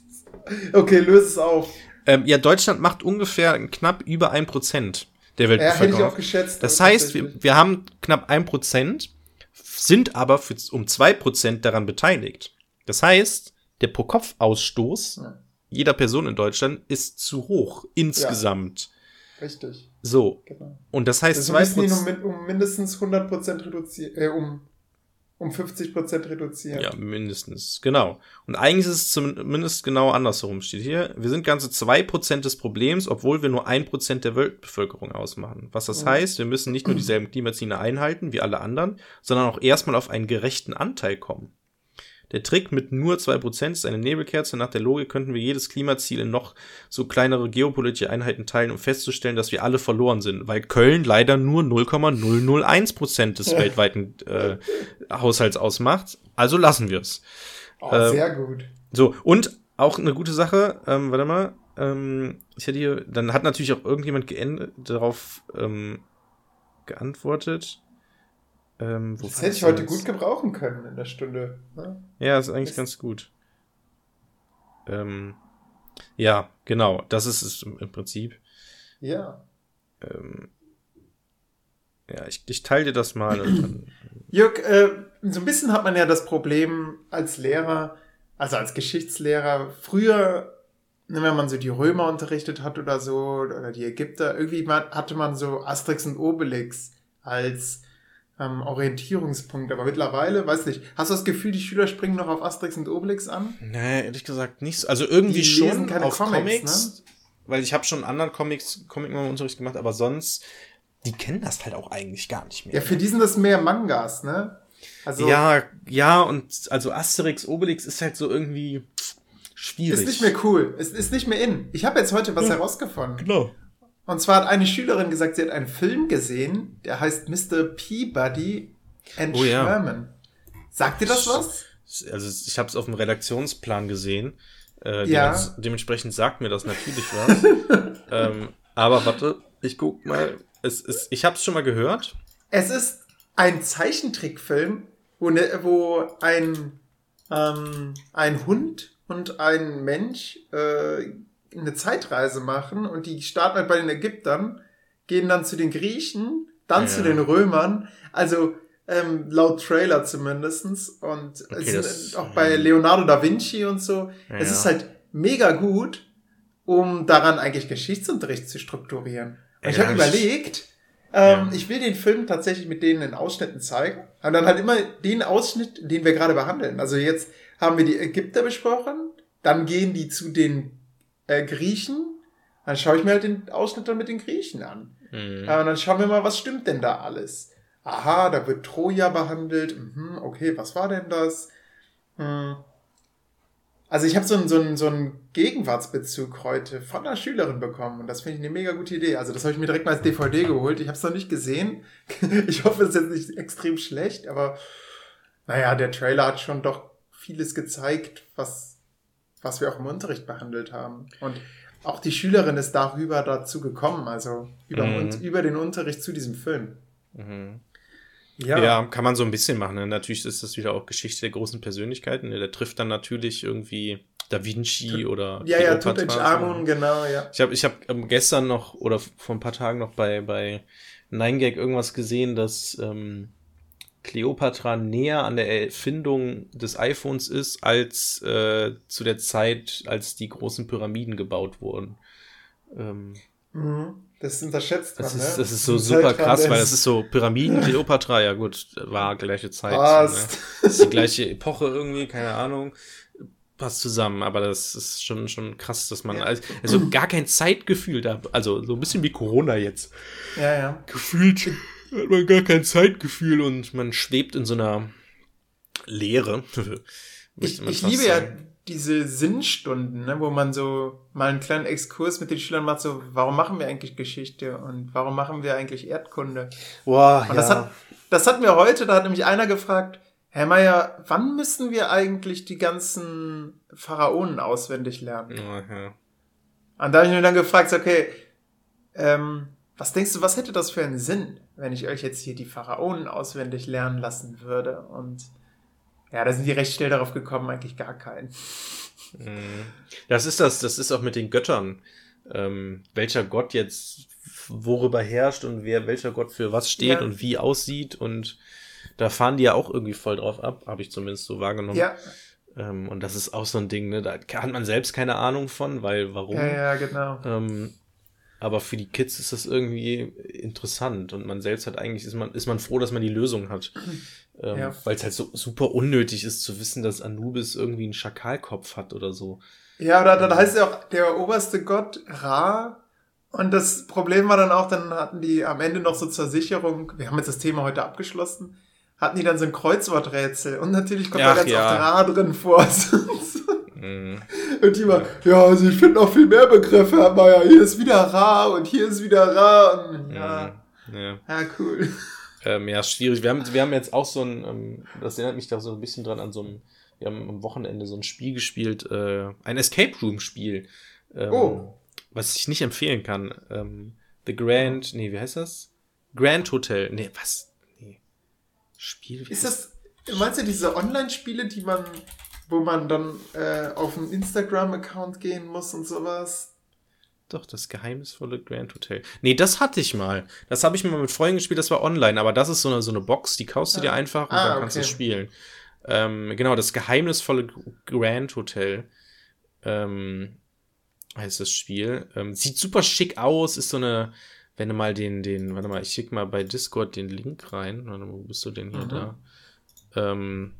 Okay, löse es auf. Ähm, ja, Deutschland macht ungefähr knapp über ein Prozent der Ja, hätte ich Weltbevölkerung. auch geschätzt. das heißt, wir, wir haben knapp ein Prozent, sind aber für, um zwei Prozent daran beteiligt. Das heißt, der Pro-Kopf-Ausstoß Ja. jeder Person in Deutschland ist zu hoch insgesamt. Richtig, So. genau. Und das heißt, Das zwei müssen die um, um mindestens 100% reduzieren, äh, um, um 50% reduzieren. Ja, mindestens, genau. Und eigentlich ist es zumindest genau andersherum, steht hier. Wir sind ganze 2% des Problems, obwohl wir nur 1% der Weltbevölkerung ausmachen. Was das Mhm. heißt, wir müssen nicht nur dieselben Klimaziele einhalten wie alle anderen, sondern auch erstmal auf einen gerechten Anteil kommen. Der Trick mit nur 2% ist eine Nebelkerze. Nach der Logik könnten wir jedes Klimaziel in noch so kleinere geopolitische Einheiten teilen, um festzustellen, dass wir alle verloren sind, weil Köln leider nur 0,001% des weltweiten äh, Haushalts ausmacht. Also lassen wir es. Oh, Ähm, sehr gut. So, und auch eine gute Sache, ähm, warte mal, ähm, ich hätte hier, dann hat natürlich auch irgendjemand geendet, darauf ähm, geantwortet. Ähm, Das hätte ich heute jetzt? gut gebrauchen können in der Stunde. ne? Ja, ist eigentlich Ist- ganz gut. Ähm, ja, genau, das ist es im, Prinzip. Ja. Ähm, ja, ich, ich teile dir das mal. Jörg, äh, so ein bisschen hat man ja das Problem als Lehrer, also als Geschichtslehrer, früher, ne, wenn man so die Römer unterrichtet hat oder so, oder die Ägypter, irgendwie man, hatte man so Asterix und Obelix als ähm, Orientierungspunkt. Aber mittlerweile, weiß nicht, hast du das Gefühl, die Schüler springen noch auf Asterix und Obelix an? nee, ehrlich gesagt nicht. so. Also irgendwie Die schon keine auf Comics, ne? Comics, weil ich habe schon anderen Comics, Comic mal im Unterricht gemacht, aber sonst, die kennen das halt auch eigentlich gar nicht mehr. Ja, für die sind das mehr Mangas, ne? Also, ja, ja, und also Asterix, Obelix ist halt so irgendwie schwierig. ist nicht mehr cool. Es ist nicht mehr in. Ich habe jetzt heute was herausgefunden. Genau. Und zwar hat eine Schülerin gesagt, sie hat einen Film gesehen, der heißt Mr. Peabody and Oh ja. Sherman. Sagt dir das was? Also ich habe es auf dem Redaktionsplan gesehen. Äh, Ja. dements- dementsprechend sagt mir das natürlich was. ähm, aber warte, ich guck mal. Es ist, ich habe es schon mal gehört. Es ist ein Zeichentrickfilm, wo, ne, wo ein, ähm, ein Hund und ein Mensch äh, eine Zeitreise machen und die starten halt bei den Ägyptern, gehen dann zu den Griechen, dann Ja. zu den Römern, also ähm, laut Trailer zumindestens und Okay, es das- sind auch bei Leonardo da Vinci und so. Ja, es ja. ist halt mega gut, um daran eigentlich Geschichtsunterricht zu strukturieren. Und ich Ja, habe das- überlegt, ähm, Ja. ich will den Film tatsächlich mit denen in Ausschnitten zeigen. Und dann halt immer den Ausschnitt, den wir gerade behandeln. Also jetzt haben wir die Ägypter besprochen, dann gehen die zu den äh, Griechen, dann schaue ich mir halt den Ausschnitt dann mit den Griechen an. Mhm. Ja, und dann schauen wir mal, was stimmt denn da alles? Aha, da wird Troja behandelt. Mhm, okay, was war denn das? Hm. Also ich habe so einen, so, einen, so einen Gegenwartsbezug heute von einer Schülerin bekommen und das finde ich eine mega gute Idee. Also das habe ich mir direkt mal als DVD geholt. Ich habe es noch nicht gesehen. Ich hoffe, es ist jetzt nicht extrem schlecht, aber naja, der Trailer hat schon doch vieles gezeigt, was, was wir auch im Unterricht behandelt haben. Und auch die Schülerin ist darüber dazu gekommen, also über, Mhm. und, über den Unterricht zu diesem Film. Mhm. Ja. Ja. kann man so ein bisschen machen. Ne? Natürlich ist das wieder auch Geschichte der großen Persönlichkeiten. Ne? Der trifft dann natürlich irgendwie Da Vinci oder Ja, ja, Kleopatra. Tutanchamun, genau, ja. Ich habe ich hab ähm, gestern noch oder vor ein paar Tagen noch bei, bei 9gag irgendwas gesehen, dass ähm, Cleopatra näher an der Erfindung des iPhones ist, als äh, zu der Zeit, als die großen Pyramiden gebaut wurden. Ähm, Mhm. Das unterschätzt man, das, ist, ne? das ist so Die super krass, weil das ist so Pyramiden, Cleopatra, ja gut, war gleiche Zeit. So, ne? Passt. Das ist die gleiche Epoche irgendwie, keine Ahnung. Passt zusammen, aber das ist schon, schon krass, dass man Ja. also, also gar kein Zeitgefühl da, also so ein bisschen wie Corona jetzt. Ja, ja. Gefühlt hat man gar kein Zeitgefühl und man schwebt in so einer Leere. Ich, ich liebe ja sagen. diese Sinnstunden, ne, wo man so mal einen kleinen Exkurs mit den Schülern macht, so, warum machen wir eigentlich Geschichte und warum machen wir eigentlich Erdkunde? Boah, Und das, hat, das hatten wir heute, da hat nämlich einer gefragt, Herr Meier, wann müssen wir eigentlich die ganzen Pharaonen auswendig lernen? Ja, ja. Und da habe ich mir dann gefragt, okay, ähm, was denkst du, was hätte das für einen Sinn, wenn ich euch jetzt hier die Pharaonen auswendig lernen lassen würde? Und Ja, da sind die recht schnell darauf gekommen, eigentlich gar keinen. Mhm. Das ist das, das ist auch mit den Göttern. Ähm, welcher Gott jetzt worüber herrscht und wer welcher Gott für was steht ja. und wie aussieht und da fahren die ja auch irgendwie voll drauf ab, habe ich zumindest so wahrgenommen. Ja. Ähm, und das ist auch so ein Ding, ne? Da hat man selbst keine Ahnung von, weil warum? Ja, ja, genau. Ähm, aber für die Kids ist das irgendwie interessant und man selbst hat eigentlich, ist man, ist man froh, dass man die Lösung hat. Ähm, ja. Weil es halt so super unnötig ist zu wissen, dass Anubis irgendwie einen Schakalkopf hat oder so. Ja, oder dann heißt ja auch der oberste Gott Ra. Und das Problem war dann auch, dann hatten die am Ende noch so zur Sicherung, wir haben jetzt das Thema heute abgeschlossen, hatten die dann so ein Kreuzworträtsel. Und natürlich kommt Ach, da ganz ja. oft Ra drin vor. Mhm. Und die war, ja, also ich finde noch viel mehr Begriffe, aber ja, hier ist wieder Ra und hier ist wieder Ra. Und, ja, mhm. ja. ja, cool. Ähm, ja, schwierig. Wir haben, wir haben jetzt auch so ein, ähm, das erinnert mich da so ein bisschen dran an so ein, wir haben am Wochenende so ein Spiel gespielt, äh, ein Escape Room Spiel. Ähm, oh. Was ich nicht empfehlen kann. Ähm, The Grand, nee, wie heißt das? Grand Hotel. Nee, was? Nee. Spiel. Ist das, meinst du diese Online-Spiele, die man, wo man dann äh, auf einen Instagram-Account gehen muss und sowas? Doch, das geheimnisvolle Grand Hotel. Nee, das hatte ich mal. Das habe ich mir mal mit Freunden gespielt, das war online, aber das ist so eine, so eine Box, die kaufst du dir ah. einfach und ah, dann okay. kannst du spielen. Ähm, genau, das geheimnisvolle Grand Hotel ähm, heißt das Spiel. Ähm, sieht super schick aus, ist so eine, wenn du mal den, den, warte mal, ich schick mal bei Discord den Link rein. Warte, wo bist du denn hier mhm. da? Ähm,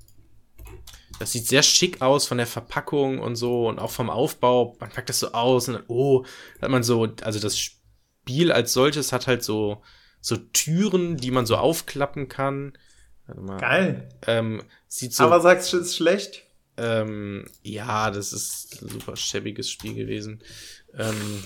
das sieht sehr schick aus von der Verpackung und so und auch vom Aufbau. Man packt das so aus und dann, oh, hat man so, also das Spiel als solches hat halt so, so Türen, die man so aufklappen kann. Geil. Ähm, sieht so, Aber sagst du, ist schlecht? Ähm, ja, das ist ein super schäbiges Spiel gewesen. Ähm,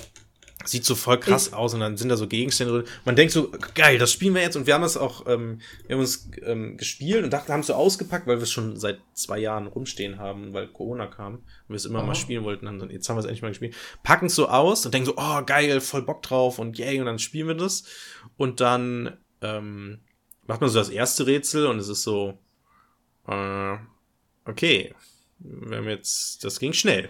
Sieht so voll krass ich aus und dann sind da so Gegenstände drin. Man denkt so, geil, das spielen wir jetzt und wir haben es auch, ähm, wir haben uns ähm, gespielt und dachten, haben es so ausgepackt, weil wir es schon seit zwei Jahren rumstehen haben, weil Corona kam und wir es immer oh. mal spielen wollten. Haben dann, jetzt haben wir es endlich mal gespielt. Packen es so aus und denken so, oh geil, voll Bock drauf und yay und dann spielen wir das und dann ähm, macht man so das erste Rätsel und es ist so, äh, okay, wir haben jetzt, das ging schnell.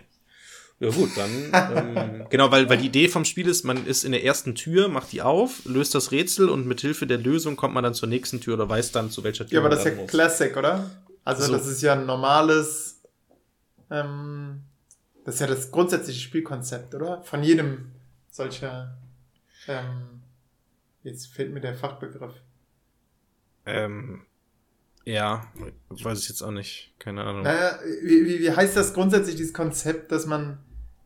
Ja gut, dann ähm, genau, weil weil die Idee vom Spiel ist, man ist in der ersten Tür, macht die auf, löst das Rätsel und mit Hilfe der Lösung kommt man dann zur nächsten Tür oder weiß dann zu welcher Tür. Ja, aber das ist ja muss. Classic, oder? Also so. das ist ja ein normales, ähm, das ist ja das grundsätzliche Spielkonzept, oder? Von jedem solcher, ähm, jetzt fehlt mir der Fachbegriff. Ähm, ja, weiß ich jetzt auch nicht. Keine Ahnung. Naja, wie, wie, wie heißt das grundsätzlich, dieses Konzept, dass man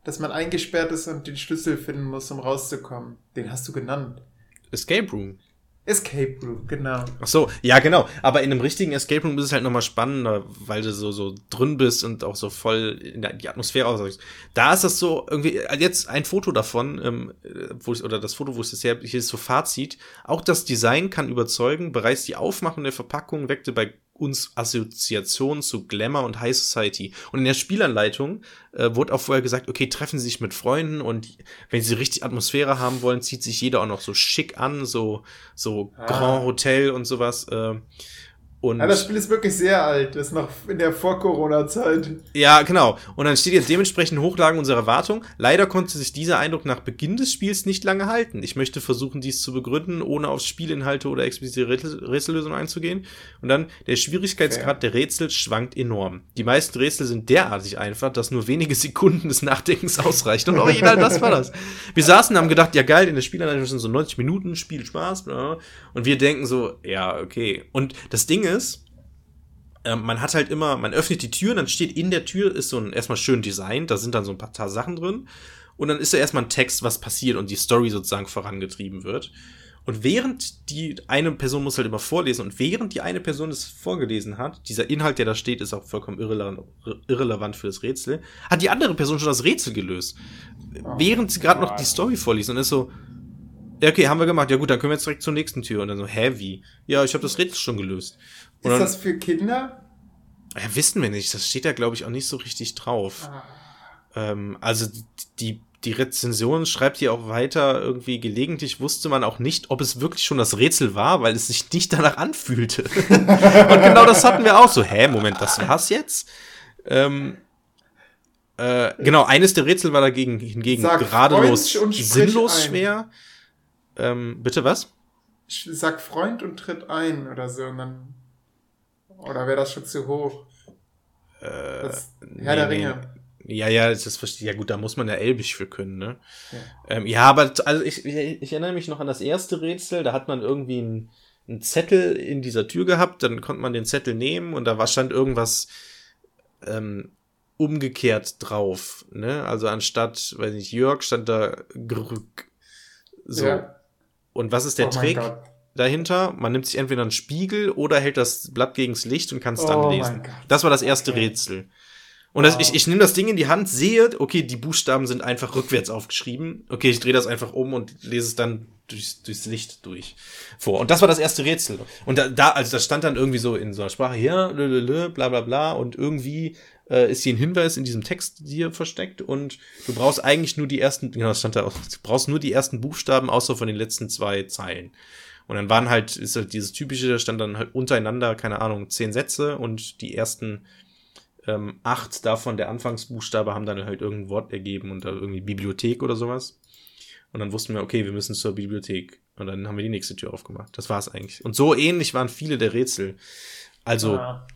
dass man eingesperrt ist und den Schlüssel finden muss, um rauszukommen. Den hast du genannt. Escape Room. Escape Room, genau. Ach so, ja, genau. Aber in einem richtigen Escape Room ist es halt nochmal spannender, weil du so, so drin bist und auch so voll in die Atmosphäre ausrichst. Da ist das so irgendwie, jetzt ein Foto davon, ähm, wo ich, oder das Foto, wo ich das her, hier ist so Fazit. Auch das Design kann überzeugen. Bereits die Aufmachung der Verpackung weckte bei uns Assoziationen zu Glamour und High Society. Und in der Spielanleitung äh, wurde auch vorher gesagt, okay, treffen Sie sich mit Freunden und wenn Sie richtig Atmosphäre haben wollen, zieht sich jeder auch noch so schick an, so, so ah. Grand Hotel und sowas. Äh, und ja, das Spiel ist wirklich sehr alt. Das ist noch in der Vor-Corona-Zeit. Ja, genau. Und dann steht jetzt dementsprechend Hochlagen unserer Erwartung. Leider konnte sich dieser Eindruck nach Beginn des Spiels nicht lange halten. Ich möchte versuchen, dies zu begründen, ohne auf Spielinhalte oder explizite Rätsellösungen einzugehen. Und dann, der Schwierigkeitsgrad okay. der Rätsel schwankt enorm. Die meisten Rätsel sind derartig einfach, dass nur wenige Sekunden des Nachdenkens ausreichen. Und original, das war das. Wir saßen und haben gedacht, ja geil, in der Spielanleitung sind so 90 Minuten, Spiel Spaß, bla. Und wir denken so, ja, okay. Und das Ding ist, ist, äh, man hat halt immer, man öffnet die Tür und dann steht in der Tür, ist so ein erstmal schön Design, da sind dann so ein paar Sachen drin. Und dann ist da erstmal ein Text, was passiert und die Story sozusagen vorangetrieben wird. Und während die eine Person muss halt immer vorlesen und während die eine Person es vorgelesen hat, dieser Inhalt, der da steht, ist auch vollkommen irrelevant, irrelevant für das Rätsel, hat die andere Person schon das Rätsel gelöst. Oh, während sie gerade noch die Story vorliest und ist so, ja, okay, haben wir gemacht. Ja gut, dann können wir jetzt direkt zur nächsten Tür. Und dann so, hä, wie? Ja, ich habe das Rätsel schon gelöst. Und ist das für Kinder? Ja, wissen wir nicht. Das steht da, glaube ich, auch nicht so richtig drauf. Ah. Ähm, also die, die Rezension schreibt hier auch weiter, irgendwie gelegentlich wusste man auch nicht, ob es wirklich schon das Rätsel war, weil es sich nicht danach anfühlte. und genau das hatten wir auch so. Hä, Moment, das war's jetzt? Ähm, äh, genau, eines der Rätsel war dagegen hingegen Sag geradelos sinnlos ein. schwer. Ähm, bitte was? Ich sag Freund und tritt ein oder so und dann. Oder wäre das schon zu hoch? Das Herr der Äh, nee, nee. Ringe. Ja, ja, das verstehe. Ja gut, da muss man ja Elbisch für können, ne? Ja. Ähm, ja, aber also ich, ich, ich erinnere mich noch an das erste Rätsel. Da hat man irgendwie einen, einen Zettel in dieser Tür gehabt. Dann konnte man den Zettel nehmen und da war stand irgendwas ähm, umgekehrt drauf. Ne? Also anstatt, weiß nicht, Jörg stand da Grück. So. Ja. Und was ist der Oh Trick dahinter? Man nimmt sich entweder einen Spiegel oder hält das Blatt gegens Licht und kann es dann Oh lesen. Das war das erste Okay. Rätsel. Und das, Wow. ich, ich nehme das Ding in die Hand, sehe, okay, die Buchstaben sind einfach rückwärts aufgeschrieben. Okay, ich drehe das einfach um und lese es dann durchs, durchs Licht durch vor. Und das war das erste Rätsel. Und da, da also das stand dann irgendwie so in so einer Sprache, ja, lelele, bla bla bla. Und irgendwie äh, ist hier ein Hinweis in diesem Text hier versteckt. Und du brauchst eigentlich nur die ersten, genau, stand da auch, du brauchst nur die ersten Buchstaben, außer von den letzten zwei Zeilen. Und dann waren halt, ist halt dieses typische, da stand dann halt untereinander, keine Ahnung, zehn Sätze und die ersten ähm, acht davon, der Anfangsbuchstabe, haben dann halt irgendein Wort ergeben und da irgendwie Bibliothek oder sowas. Und dann wussten wir, okay, wir müssen zur Bibliothek. Und dann haben wir die nächste Tür aufgemacht. Das war's eigentlich. Und so ähnlich waren viele der Rätsel. Also Ah.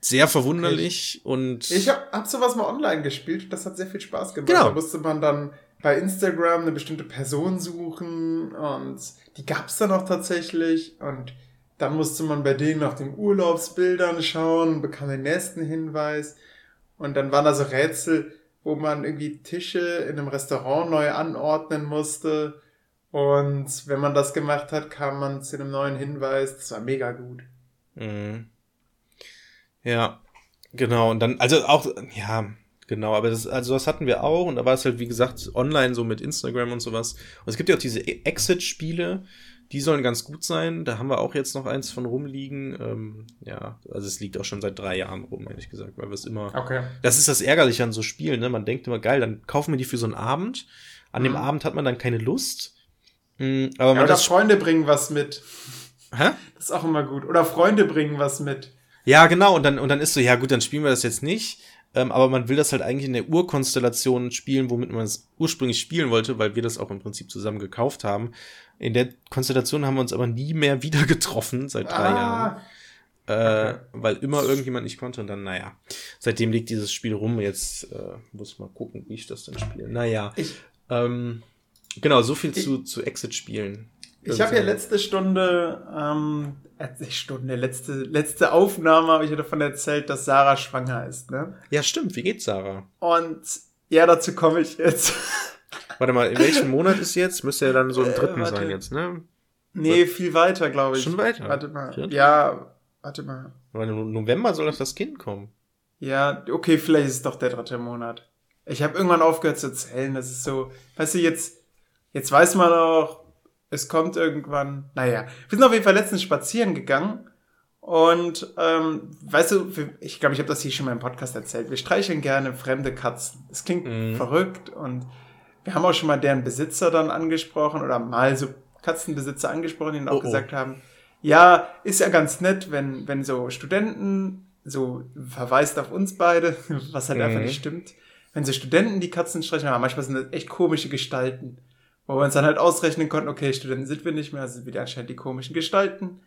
Sehr verwunderlich und Ich hab, hab sowas mal online gespielt und das hat sehr viel Spaß gemacht. Genau. Da musste man dann bei Instagram eine bestimmte Person suchen und die gab's dann auch tatsächlich und dann musste man bei denen nach den Urlaubsbildern schauen, bekam den nächsten Hinweis und dann waren da so Rätsel, wo man irgendwie Tische in einem Restaurant neu anordnen musste und wenn man das gemacht hat, kam man zu einem neuen Hinweis. Das war mega gut. Mhm. Ja, genau. Und dann, also auch, ja, genau, aber das, also das hatten wir auch und da war es halt, wie gesagt, online so mit Instagram und sowas. Und es gibt ja auch diese Exit-Spiele, die sollen ganz gut sein. Da haben wir auch jetzt noch eins von rumliegen. Ähm, ja, also es liegt auch schon seit drei Jahren rum, ehrlich gesagt, weil wir es immer. Okay. Das ist das Ärgerliche an so Spielen, ne? Man denkt immer, geil, dann kaufen wir die für so einen Abend. An dem Mhm. Abend hat man dann keine Lust. Mhm, aber Ja, man oder. Freunde bringen was mit. Hä? Das ist auch immer gut. Oder Freunde bringen was mit. Ja, genau, und dann, und dann ist so, ja gut, dann spielen wir das jetzt nicht. Ähm, aber man will das halt eigentlich in der Urkonstellation spielen, womit man es ursprünglich spielen wollte, weil wir das auch im Prinzip zusammen gekauft haben. In der Konstellation haben wir uns aber nie mehr wieder getroffen seit drei Jahren. Äh. Weil immer irgendjemand nicht konnte und dann, naja. Seitdem liegt dieses Spiel rum. Jetzt äh, muss mal gucken, wie ich das dann spiele. Naja. Ich, Ähm, genau, so viel Ich- zu, zu Exit-Spielen. Ich habe ja letzte Stunde, ähm, äh, Stunde, letzte, letzte Aufnahme habe ich ja davon erzählt, dass Sarah schwanger ist, ne? Ja, stimmt. Wie geht's, Sarah? Und ja, dazu komme ich jetzt. Warte mal, in welchem Monat ist jetzt? Müsste ja dann so im Äh, dritten warte. sein jetzt, ne? nee, viel weiter, glaube ich. Schon weiter? Warte mal. Viert? Ja, warte mal. Aber im November soll doch das Kind kommen. Ja, okay, vielleicht ist es doch der dritte Monat. Ich habe irgendwann aufgehört zu zählen. Das ist so, weißt du, jetzt, jetzt weiß man auch, es kommt irgendwann. Naja, wir sind auf jeden Fall letztens spazieren gegangen. Und ähm, weißt du, ich glaube, ich habe das hier schon mal im Podcast erzählt. Wir streicheln gerne fremde Katzen. Das klingt Mhm. verrückt und wir haben auch schon mal deren Besitzer dann angesprochen oder mal so Katzenbesitzer angesprochen, die dann auch Oh, oh. gesagt haben, ja, ist ja ganz nett, wenn, wenn so Studenten, so verweist auf uns beide, was halt einfach Mhm. nicht stimmt, wenn so Studenten die Katzen streicheln, aber manchmal sind das echt komische Gestalten, wo wir uns dann halt ausrechnen konnten, okay, Studenten sind wir nicht mehr, also sind wir anscheinend die komischen Gestalten.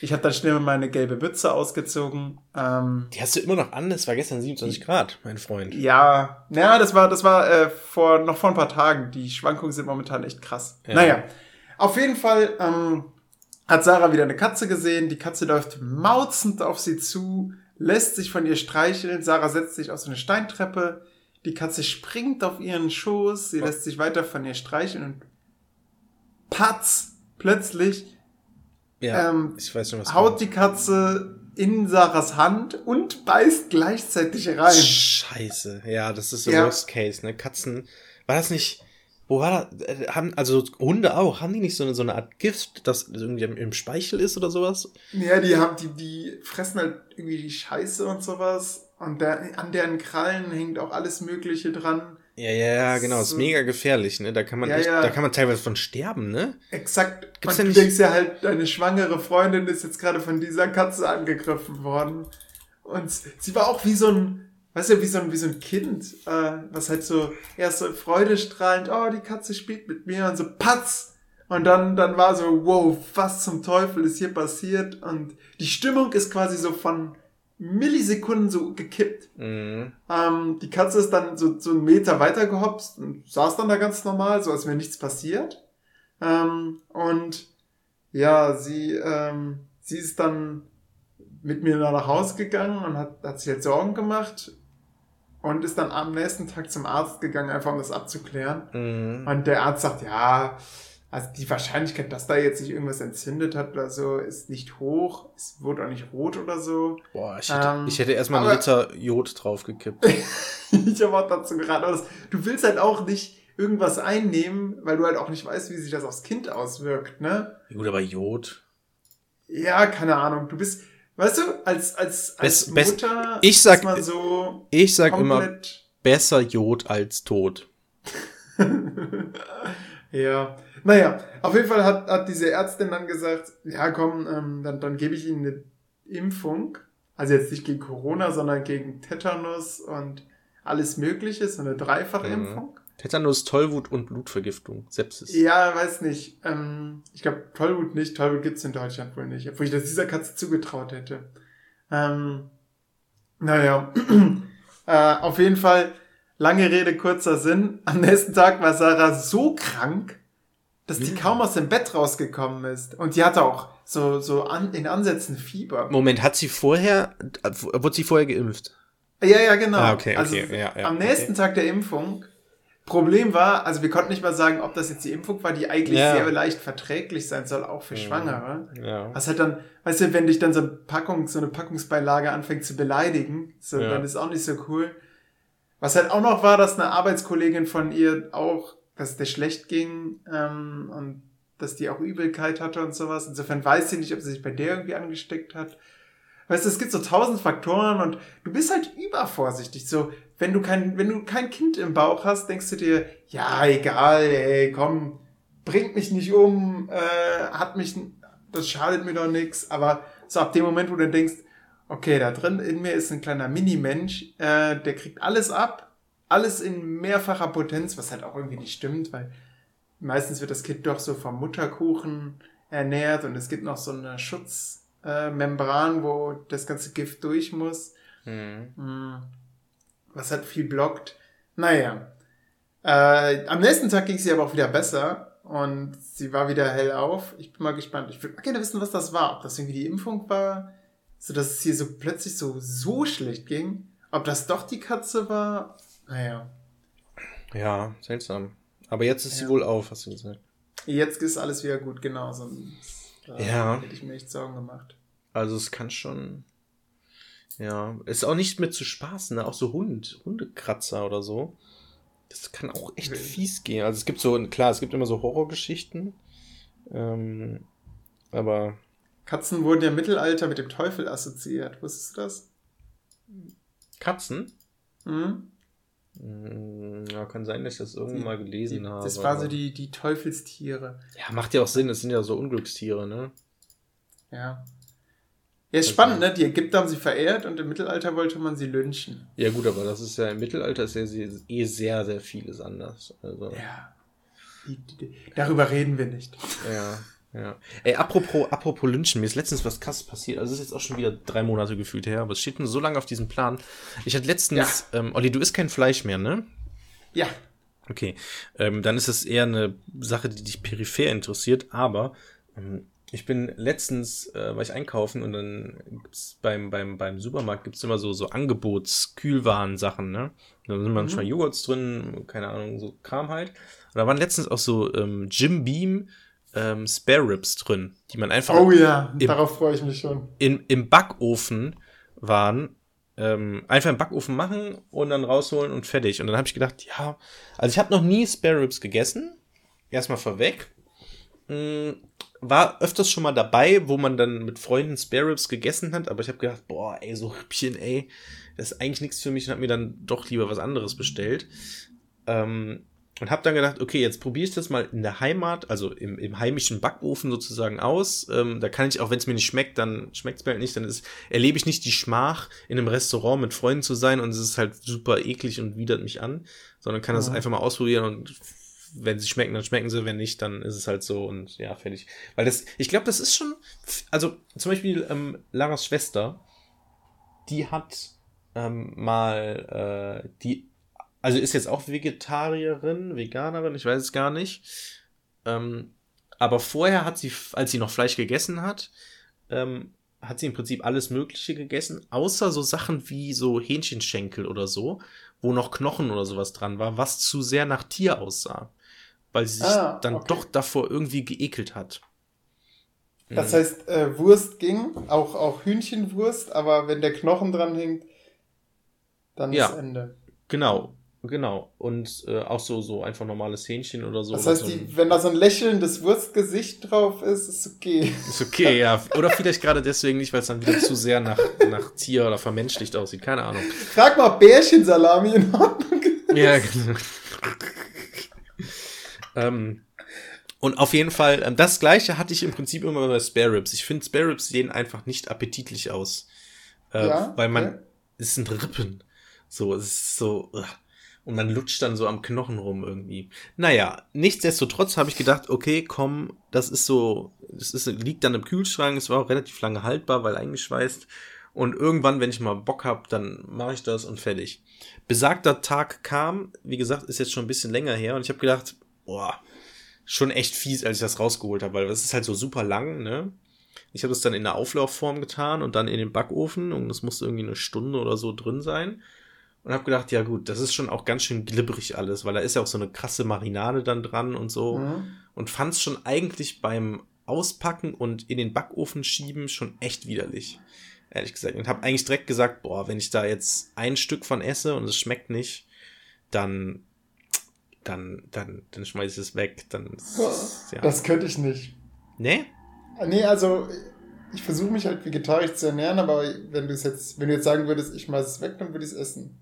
Ich habe dann schnell meine gelbe Mütze ausgezogen. Ähm, Die hast du immer noch an, es war gestern 27 Grad, mein Freund. ja, naja, das war, das war äh, vor, noch vor ein paar Tagen. Die Schwankungen sind momentan echt krass. Ja. Naja, auf jeden Fall ähm, hat Sarah wieder eine Katze gesehen. Die Katze läuft mauzend auf sie zu, lässt sich von ihr streicheln. Sarah setzt sich auf so eine Steintreppe. Die Katze springt auf ihren Schoß. Sie lässt sich weiter von ihr streicheln und patz, plötzlich Ja, ähm, ich weiß schon, was haut die Katze in Sarahs Hand und beißt gleichzeitig rein. Scheiße. Ja, das ist so Ja. Worst Case, ne? Katzen. War das nicht. Wo war das? Äh, Haben, also Hunde auch, haben die nicht so eine, so eine Art Gift, das irgendwie im, im Speichel ist oder sowas? Ja, die haben, die, die fressen halt irgendwie die Scheiße und sowas. Und der, an deren Krallen hängt auch alles Mögliche dran. Ja, ja, ja, genau. Das ist So- mega gefährlich, ne? Da kann man Ja, echt, ja. da kann man teilweise von sterben, ne? Exakt. Gibt's und du denkst ja halt, deine schwangere Freundin ist jetzt gerade von dieser Katze angegriffen worden. Und sie war auch wie so ein, weißt du, wie so ein, wie so ein Kind, äh, was halt so erst so freudestrahlend, oh, die Katze spielt mit mir und so patz. Und dann, dann war so, wow, was zum Teufel ist hier passiert? Und die Stimmung ist quasi so von Millisekunden so gekippt. Mhm. Ähm, die Katze ist dann so, so einen Meter weiter gehopst und saß dann da ganz normal, so als wäre nichts passiert. Ähm, und ja, sie, ähm, sie ist dann mit mir nach Hause gegangen und hat, hat sich jetzt Sorgen gemacht und ist dann am nächsten Tag zum Arzt gegangen, einfach um das abzuklären. Mhm. Und der Arzt sagt, ja, also die Wahrscheinlichkeit, dass da jetzt sich irgendwas entzündet hat oder so, ist nicht hoch. Es wurde auch nicht rot oder so. Boah, ich hätte, Ähm, ich hätte erstmal einen Liter Jod draufgekippt. ich habe auch dazu geraten. Du willst halt auch nicht irgendwas einnehmen, weil du halt auch nicht weißt, wie sich das aufs Kind auswirkt, ne? Ja, Gut, aber Jod. Ja, keine Ahnung. Du bist, weißt du, als, als, als Best- best- Mutter ich sag- ist man so Ich sag immer, besser Jod als Tod. ja. Naja, auf jeden Fall hat, hat diese Ärztin dann gesagt, ja komm, ähm, dann, dann gebe ich Ihnen eine Impfung. Also jetzt nicht gegen Corona, sondern gegen Tetanus und alles Mögliche, so eine Dreifachimpfung. Tetanus, Tollwut und Blutvergiftung. Sepsis. Ja, weiß nicht. Ähm, ich glaube, Tollwut nicht. Tollwut gibt's in Deutschland wohl nicht. Obwohl ich das dieser Katze zugetraut hätte. Ähm, naja. äh, auf jeden Fall, lange Rede, kurzer Sinn. Am nächsten Tag war Sarah so krank, dass die kaum aus dem Bett rausgekommen ist. Und die hatte auch so, so an, in Ansätzen Fieber. Moment, hat sie vorher, wurde sie vorher geimpft? Ja, ja, genau. Ah, okay, okay, also ja, ja, am nächsten Tag der Impfung. Problem war, also wir konnten nicht mal sagen, ob das jetzt die Impfung war, die eigentlich Ja. sehr leicht verträglich sein soll, auch für Mhm. Schwangere. Ja. Was halt dann, weißt du, wenn dich dann so eine Packung, so eine Packungsbeilage anfängt zu beleidigen, so, dann ist auch nicht so cool. Was halt auch noch war, dass eine Arbeitskollegin von ihr auch, dass der schlecht ging ähm, und dass die auch Übelkeit hatte und sowas. Insofern weiß sie nicht, ob sie sich bei der irgendwie angesteckt hat. Weißt du, es gibt so tausend Faktoren und du bist halt übervorsichtig. So, wenn du kein, wenn du kein Kind im Bauch hast, denkst du dir, ja, egal, ey, komm, bringt mich nicht um, äh, hat mich, das schadet mir doch nichts. Aber so ab dem Moment, wo du denkst, okay, da drin in mir ist ein kleiner Mini-Mensch, äh, der kriegt alles ab, alles in mehrfacher Potenz, was halt auch irgendwie nicht stimmt, weil meistens wird das Kind doch so vom Mutterkuchen ernährt und es gibt noch so eine Schutzmembran, äh, wo das ganze Gift durch muss. Mhm. Hm. Was halt viel blockt. Naja. Äh, am nächsten Tag ging es ihr aber auch wieder besser und sie war wieder hell auf. Ich bin mal gespannt. Ich würde gerne wissen, was das war. Ob das irgendwie die Impfung war, so dass es hier so plötzlich so, so schlecht ging. Ob das doch die Katze war. Naja. Ja, seltsam. Aber jetzt ist sie Ja. wohl auf, hast du gesagt. Jetzt ist alles wieder gut, genau. Sonst äh, Ja. hätte ich mir echt Sorgen gemacht. Also es kann schon. Ja, ist auch nicht mit zu spaßen, ne? Auch so Hund, Hundekratzer oder so. Das kann auch echt Wild. fies gehen. Also es gibt so, klar, es gibt immer so Horrorgeschichten. Ähm, aber Katzen wurden ja im Mittelalter mit dem Teufel assoziiert. Wusstest du das? Katzen? Hm? Mm, Ja, kann sein, dass ich das irgendwann mal gelesen Die, habe. das war so die, die Teufelstiere. Ja, macht ja auch Sinn, das sind ja so Unglückstiere, ne? Ja. Ja, ist Also- spannend, ne? Die Ägypter haben sie verehrt und im Mittelalter wollte man sie lynchen. Ja, gut, aber das ist ja im Mittelalter ist ja sehr- eh sehr, sehr vieles anders. Also, Ja. Die, die, die, darüber reden wir nicht. Ja, ja. Ey, apropos, apropos Lynchen, mir ist letztens was krass passiert. Also es ist jetzt auch schon wieder drei Monate gefühlt her, aber es steht nur so lange auf diesem Plan. Ich hatte letztens, ähm, Olli, du isst kein Fleisch mehr, ne? Ja. Okay. Ähm, dann ist es eher eine Sache, die dich peripher interessiert, aber ähm, ich bin letztens, äh, war ich einkaufen und dann gibt's beim, beim, beim Supermarkt gibt's immer so, so Angebots-Kühlwaren-Sachen, ne? Da sind manchmal Mhm. Joghurts drin, keine Ahnung, so Kram halt. Und da waren letztens auch so ähm, Jim Beam ähm, Spare Ribs drin, die man einfach Oh ja, Im- darauf freue ich mich schon. in, im Backofen waren. Ähm, einfach im Backofen machen und dann rausholen und fertig. Und dann habe ich gedacht, ja, also ich habe noch nie Spare Ribs gegessen. Erstmal vorweg. Mm, War öfters schon mal dabei, wo man dann mit Freunden Spare Ribs gegessen hat, aber ich habe gedacht, boah, ey, so Rippchen, ey, das ist eigentlich nichts für mich und habe mir dann doch lieber was anderes bestellt. Ähm, und habe dann gedacht, okay, jetzt probiere ich das mal in der Heimat, also im, im heimischen Backofen sozusagen aus. Ähm, da kann ich, auch wenn es mir nicht schmeckt, dann schmeckt es mir halt nicht, dann ist, erlebe ich nicht die Schmach, in einem Restaurant mit Freunden zu sein und es ist halt super eklig und widert mich an, sondern kann das Mhm. einfach mal ausprobieren und wenn sie schmecken, dann schmecken sie, wenn nicht, dann ist es halt so und ja, fertig. Weil das, ich glaube, das ist schon, also zum Beispiel ähm, Laras Schwester, die hat ähm, mal, äh, die, also ist jetzt auch Vegetarierin, Veganerin, ich weiß es gar nicht. Ähm, aber vorher hat sie, als sie noch Fleisch gegessen hat, ähm, hat sie im Prinzip alles Mögliche gegessen, außer so Sachen wie so Hähnchenschenkel oder so, wo noch Knochen oder sowas dran war, was zu sehr nach Tier aussah. Weil sie sich Ah, dann okay. doch davor irgendwie geekelt hat. Das Mhm. heißt, äh, Wurst ging, auch, auch Hühnchenwurst, aber wenn der Knochen dran hängt, dann Ja. ist Ende. Genau, genau. Und äh, auch so, so einfach normales Hähnchen oder so. Das heißt, so ein- die, wenn da so ein lächelndes Wurstgesicht drauf ist, ist okay. Ist okay, ja. Oder vielleicht gerade deswegen nicht, weil es dann wieder zu sehr nach, nach Tier oder vermenschlicht aussieht. Keine Ahnung. Frag mal, ob Bärchensalami in Ordnung ist. Ja, genau. ähm, und auf jeden Fall, ähm, das gleiche hatte ich im Prinzip immer bei Spare Ribs. Ich finde, Spare Ribs sehen einfach nicht appetitlich aus. Äh, Ja, weil man, okay. es sind Rippen. So, es ist so, ugh. Und man lutscht dann so am Knochen rum irgendwie. Naja, nichtsdestotrotz habe ich gedacht, okay, komm, das ist so, das ist, liegt dann im Kühlschrank, es war auch relativ lange haltbar, weil eingeschweißt. Und irgendwann, wenn ich mal Bock hab, dann mache ich das und fertig. Besagter Tag kam, wie gesagt, ist jetzt schon ein bisschen länger her und ich habe gedacht, boah, schon echt fies, als ich das rausgeholt habe, weil das ist halt so super lang, ne? Ich habe das dann in der Auflaufform getan und dann in den Backofen und das musste irgendwie eine Stunde oder so drin sein. Und habe gedacht, ja gut, das ist schon auch ganz schön glibberig alles, weil da ist ja auch so eine krasse Marinade dann dran und so. Mhm. Und fand es schon eigentlich beim Auspacken und in den Backofen schieben schon echt widerlich. Ehrlich gesagt. Und habe eigentlich direkt gesagt, boah, wenn ich da jetzt ein Stück von esse und es schmeckt nicht, dann, dann, dann, dann schmeiß ich es weg. Dann, ja. Das könnte ich nicht. nee? Nee, also ich versuche mich halt vegetarisch zu ernähren, aber wenn du es jetzt, wenn du jetzt sagen würdest, ich schmeiß es weg, dann würde ich es essen.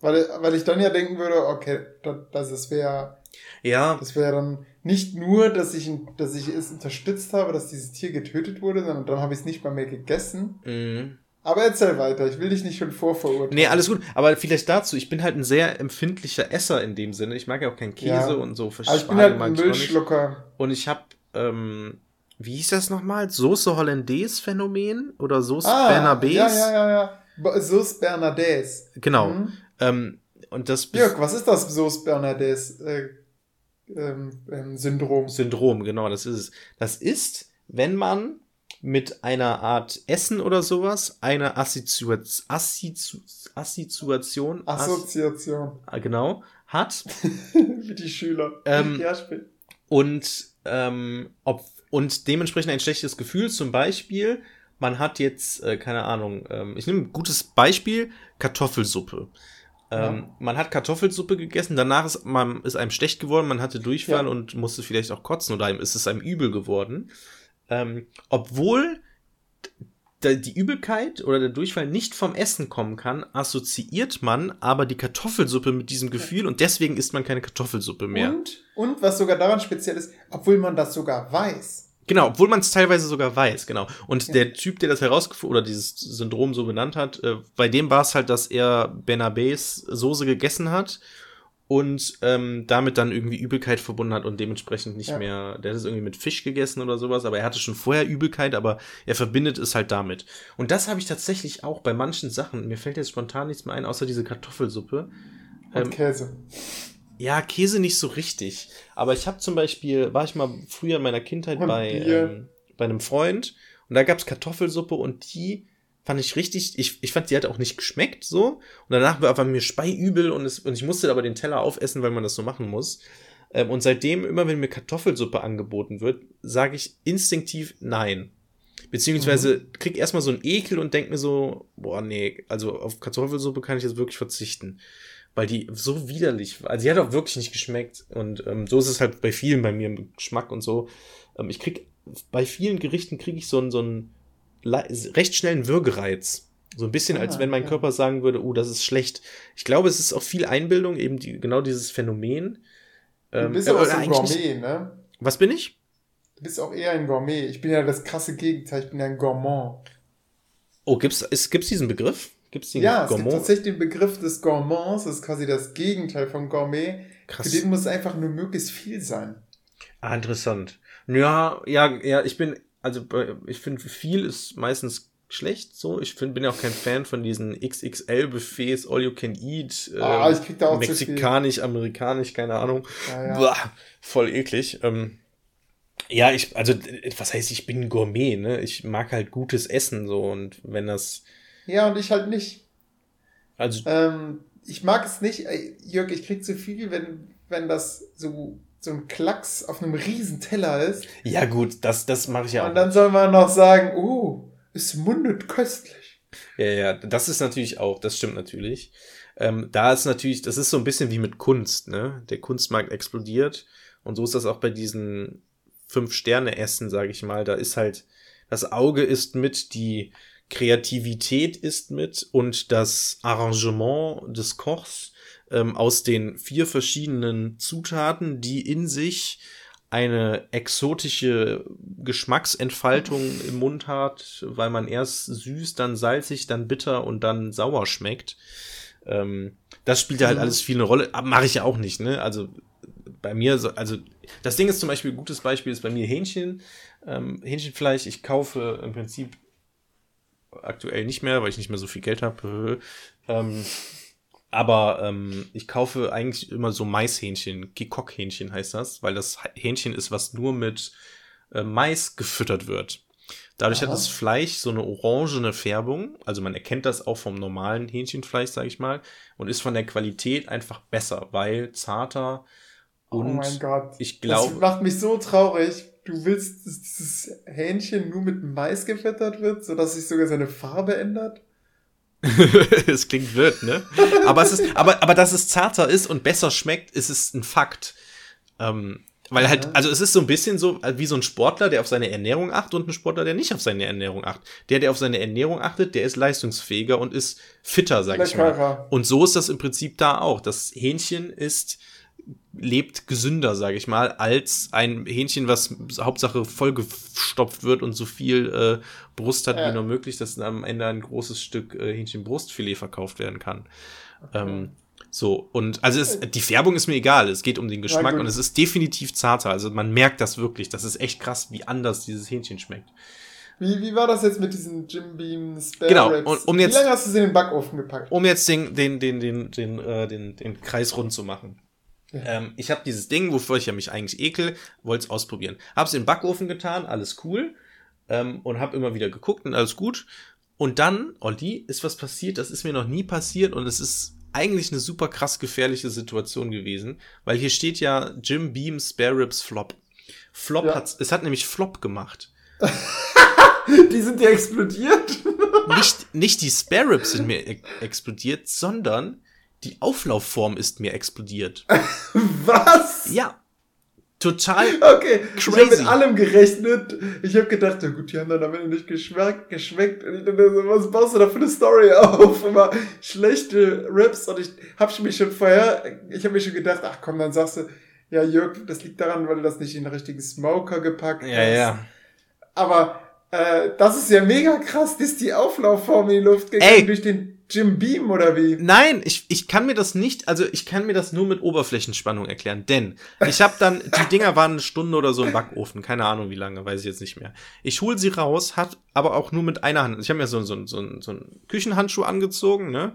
Weil, weil ich dann ja denken würde, okay, das, das wäre Ja, das wäre dann nicht nur, dass ich, dass ich es unterstützt habe, dass dieses Tier getötet wurde, sondern dann habe ich es nicht mal mehr gegessen. mh. Aber erzähl weiter, ich will dich nicht schon vorverurteilen. Nee, alles gut. Aber vielleicht dazu, ich bin halt ein sehr empfindlicher Esser in dem Sinne. Ich mag ja auch keinen Käse Ja. und so. Aber ich bin halt ein. Müllschlucker. Und ich habe, ähm, wie hieß das nochmal? Soße Hollandaise Phänomen oder Soße Ah, Bernabés? ja, ja, ja, ja. Sauce Bernadette. Genau. Mhm. Ähm, und das Jörg, was ist das Sauce Bernadette äh, ähm, ähm, Syndrom? Syndrom, genau, das ist es. Das ist, wenn man mit einer Art Essen oder sowas eine Assoziation, Assoziation, Ass- Assoziation. ah, genau, hat Wie die Schüler. Ähm, ja, und ähm, ob und dementsprechend ein schlechtes Gefühl. Zum Beispiel, man hat jetzt äh, keine Ahnung. Ähm, ich nehme ein gutes Beispiel: Kartoffelsuppe. Ähm, Ja. Man hat Kartoffelsuppe gegessen, danach ist, man, ist einem schlecht geworden, man hatte Durchfall Ja. und musste vielleicht auch kotzen oder einem ist es einem übel geworden. Ähm, obwohl die Übelkeit oder der Durchfall nicht vom Essen kommen kann, assoziiert man aber die Kartoffelsuppe mit diesem Gefühl und deswegen isst man keine Kartoffelsuppe mehr. Und, und was sogar daran speziell ist, obwohl man das sogar weiß. Genau, obwohl man es teilweise sogar weiß, genau. Und Ja. der Typ, der das herausgefunden oder dieses Syndrom so benannt hat, äh, bei dem war es halt, dass er Benabés Soße gegessen hat und ähm, damit dann irgendwie Übelkeit verbunden hat und dementsprechend nicht Ja. mehr, der hat es irgendwie mit Fisch gegessen oder sowas, aber er hatte schon vorher Übelkeit, aber er verbindet es halt damit. Und das habe ich tatsächlich auch bei manchen Sachen, mir fällt jetzt spontan nichts mehr ein, außer diese Kartoffelsuppe. Und Ähm, Käse. Ja, Käse nicht so richtig. Aber ich habe zum Beispiel, war ich mal früher in meiner Kindheit Und bei, ähm, bei einem Freund und da gab's Kartoffelsuppe und die fand ich richtig, ich, ich fand, die hat auch nicht geschmeckt so. Und danach war, war mir speiübel und, es, und ich musste aber den Teller aufessen, weil man das so machen muss. Ähm, und seitdem, immer wenn mir Kartoffelsuppe angeboten wird, sage ich instinktiv nein. Beziehungsweise krieg erstmal so einen Ekel und denk mir so, boah, nee, also auf Kartoffelsuppe kann ich jetzt wirklich verzichten weil die so widerlich war. Also die hat auch wirklich nicht geschmeckt. Und ähm, so ist es halt bei vielen bei mir im Geschmack und so. Ähm, ich krieg bei vielen Gerichten kriege ich so einen, so einen recht schnellen Würgereiz. So ein bisschen, als Ah, wenn mein okay. Körper sagen würde, oh, das ist schlecht. Ich glaube, es ist auch viel Einbildung, eben die, genau dieses Phänomen. Du Ähm, bist äh, aber auch oder so ein eigentlich nicht- Gourmet, ne? Was bin ich? Du bist auch eher ein Gourmet. Ich bin ja das krasse Gegenteil. Ich bin ja ein Gourmand. Oh, gibt's, ist, gibt's diesen Begriff? Gibt's den Ja, es gibt Gourmand? tatsächlich den Begriff des Gourmands. Das ist quasi das Gegenteil von Gourmet. Für Krass. den muss es einfach nur möglichst viel sein. Ah, interessant. Ja, ja, ja, ich bin, also äh, ich finde, viel ist meistens schlecht so. Ich find, bin ja auch kein Fan von diesen XXL-Buffets, All You Can Eat, äh, Ah, ich krieg da auch mexikanisch, amerikanisch, keine Ahnung. Ja, ja. Boah, voll eklig. Ähm, ja, ich, also, äh, was heißt, ich bin Gourmet, ne? Ich mag halt gutes Essen so und wenn das, ja, und ich halt nicht. also, Ähm, ich mag es nicht, Jörg, ich krieg zu viel, wenn, wenn das so, so ein Klacks auf einem riesen Teller ist. ja gut, das, das mache ich ja auch. Und dann soll man noch sagen, uh, es mundet köstlich. Ja, ja, das ist natürlich auch, das stimmt natürlich. Ähm, da ist natürlich, das ist so ein bisschen wie mit Kunst, ne? Der Kunstmarkt explodiert und so ist das auch bei diesen Fünf-Sterne-Essen, sage ich mal. Da ist halt, das Auge ist mit, die Kreativität ist mit und das Arrangement des Kochs ähm, aus den vier verschiedenen Zutaten, die in sich eine exotische Geschmacksentfaltung im Mund hat, weil man erst süß, dann salzig, dann bitter und dann sauer schmeckt. Ähm, das spielt ja halt Mhm. alles viel eine Rolle. Mache ich ja auch nicht, ne? Also bei mir, so, also das Ding ist zum Beispiel, ein gutes Beispiel ist bei mir Hähnchen. Ähm, Hähnchenfleisch, ich kaufe im Prinzip aktuell nicht mehr, weil ich nicht mehr so viel Geld habe. ähm, aber ähm, ich kaufe eigentlich immer so Maishähnchen, Gekockhähnchen heißt das, weil das Hähnchen ist, was nur mit äh, Mais gefüttert wird. Dadurch Aha. hat das Fleisch so eine orangene Färbung, also man erkennt das auch vom normalen Hähnchenfleisch, sage ich mal, und ist von der Qualität einfach besser, weil zarter und oh mein Gott. ich das glaube, macht mich so traurig. Du willst, dass dieses Hähnchen nur mit Mais gefüttert wird, sodass sich sogar seine Farbe ändert? es klingt wild, ne? Aber es ist, aber, aber dass es zarter ist und besser schmeckt, ist es ein Fakt. Ähm, weil halt, Ja. also es ist so ein bisschen so äh, wie so ein Sportler, der auf seine Ernährung achtet und ein Sportler, der nicht auf seine Ernährung achtet. Der, der auf seine Ernährung achtet, der ist leistungsfähiger und ist fitter, sag ich mal. Leckerer. Und so ist das im Prinzip da auch. Das Hähnchen ist lebt gesünder, sage ich mal, als ein Hähnchen, was Hauptsache vollgestopft wird und so viel äh, Brust hat Ja. wie nur möglich, dass dann am Ende ein großes Stück äh, Hähnchenbrustfilet verkauft werden kann. Ähm, so, und also es, die Färbung ist mir egal, es geht um den Geschmack gut. und es ist definitiv zarter. Also man merkt das wirklich. Das ist echt krass, wie anders dieses Hähnchen schmeckt. Wie, wie war das jetzt mit diesen Jim Beam Spare Genau, und um Wie jetzt- lange hast du sie in den Backofen gepackt? Um jetzt den, den, den, den, den, äh, den, den Kreis rund zu machen. Ja. Ähm, ich habe dieses Ding, wovor ich ja mich eigentlich ekel, wollte es ausprobieren. Hab's in den Backofen getan, alles cool. Ähm, und hab immer wieder geguckt und alles gut. Und dann, Olli, ist was passiert, das ist mir noch nie passiert und es ist eigentlich eine super krass gefährliche Situation gewesen, weil hier steht ja Jim Beam Spare Ribs Flop. Flop Ja. hat, es hat nämlich Flop gemacht. Die sind dir explodiert? Nicht, nicht die Spare Ribs sind mir e explodiert, sondern die Auflaufform ist mir explodiert. Was? Ja. Total. Okay, ich habe Crazy. mit allem gerechnet. Ich habe gedacht, na gut, die haben dann am Ende nicht geschmeckt. geschmeckt. Und ich dachte, so, was baust du da für eine Story auf? Immer schlechte Rips. Und ich habe mich schon vorher, ich habe mir schon gedacht, ach komm, dann sagst du, ja Jörg, das liegt daran, weil du das nicht in den richtigen Smoker gepackt Ja, hast. ja. Aber äh, das ist ja mega krass. Das ist die Auflaufform in die Luft gegangen Ey. durch den Jim Beam oder wie? Nein, ich, ich kann mir das nicht, also ich kann mir das nur mit Oberflächenspannung erklären, denn ich habe dann, die Dinger waren eine Stunde oder so im Backofen, keine Ahnung wie lange, weiß ich jetzt nicht mehr. Ich hol sie raus, hat aber auch nur mit einer Hand, ich habe mir so, so, so, so einen Küchenhandschuh angezogen, ne,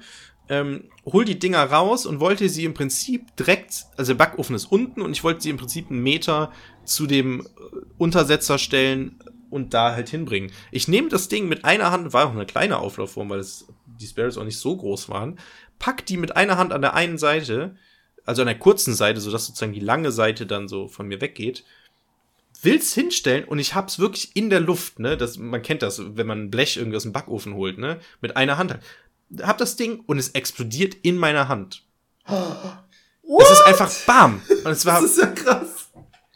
ähm, hol die Dinger raus und wollte sie im Prinzip direkt, also der Backofen ist unten und ich wollte sie im Prinzip einen Meter zu dem äh, Untersetzer stellen und da halt hinbringen. Ich nehme das Ding mit einer Hand, war auch eine kleine Auflaufform, weil es, die Sparrows auch nicht so groß waren, pack die mit einer Hand an der einen Seite, also an der kurzen Seite, sodass sozusagen die lange Seite dann so von mir weggeht, will's hinstellen und ich hab's wirklich in der Luft, ne? Das, man kennt das, wenn man ein Blech irgendwie aus dem Backofen holt, ne? Mit einer Hand. Hab das Ding und es explodiert in meiner Hand. Es ist einfach BAM! Und es war, Das ist ja krass.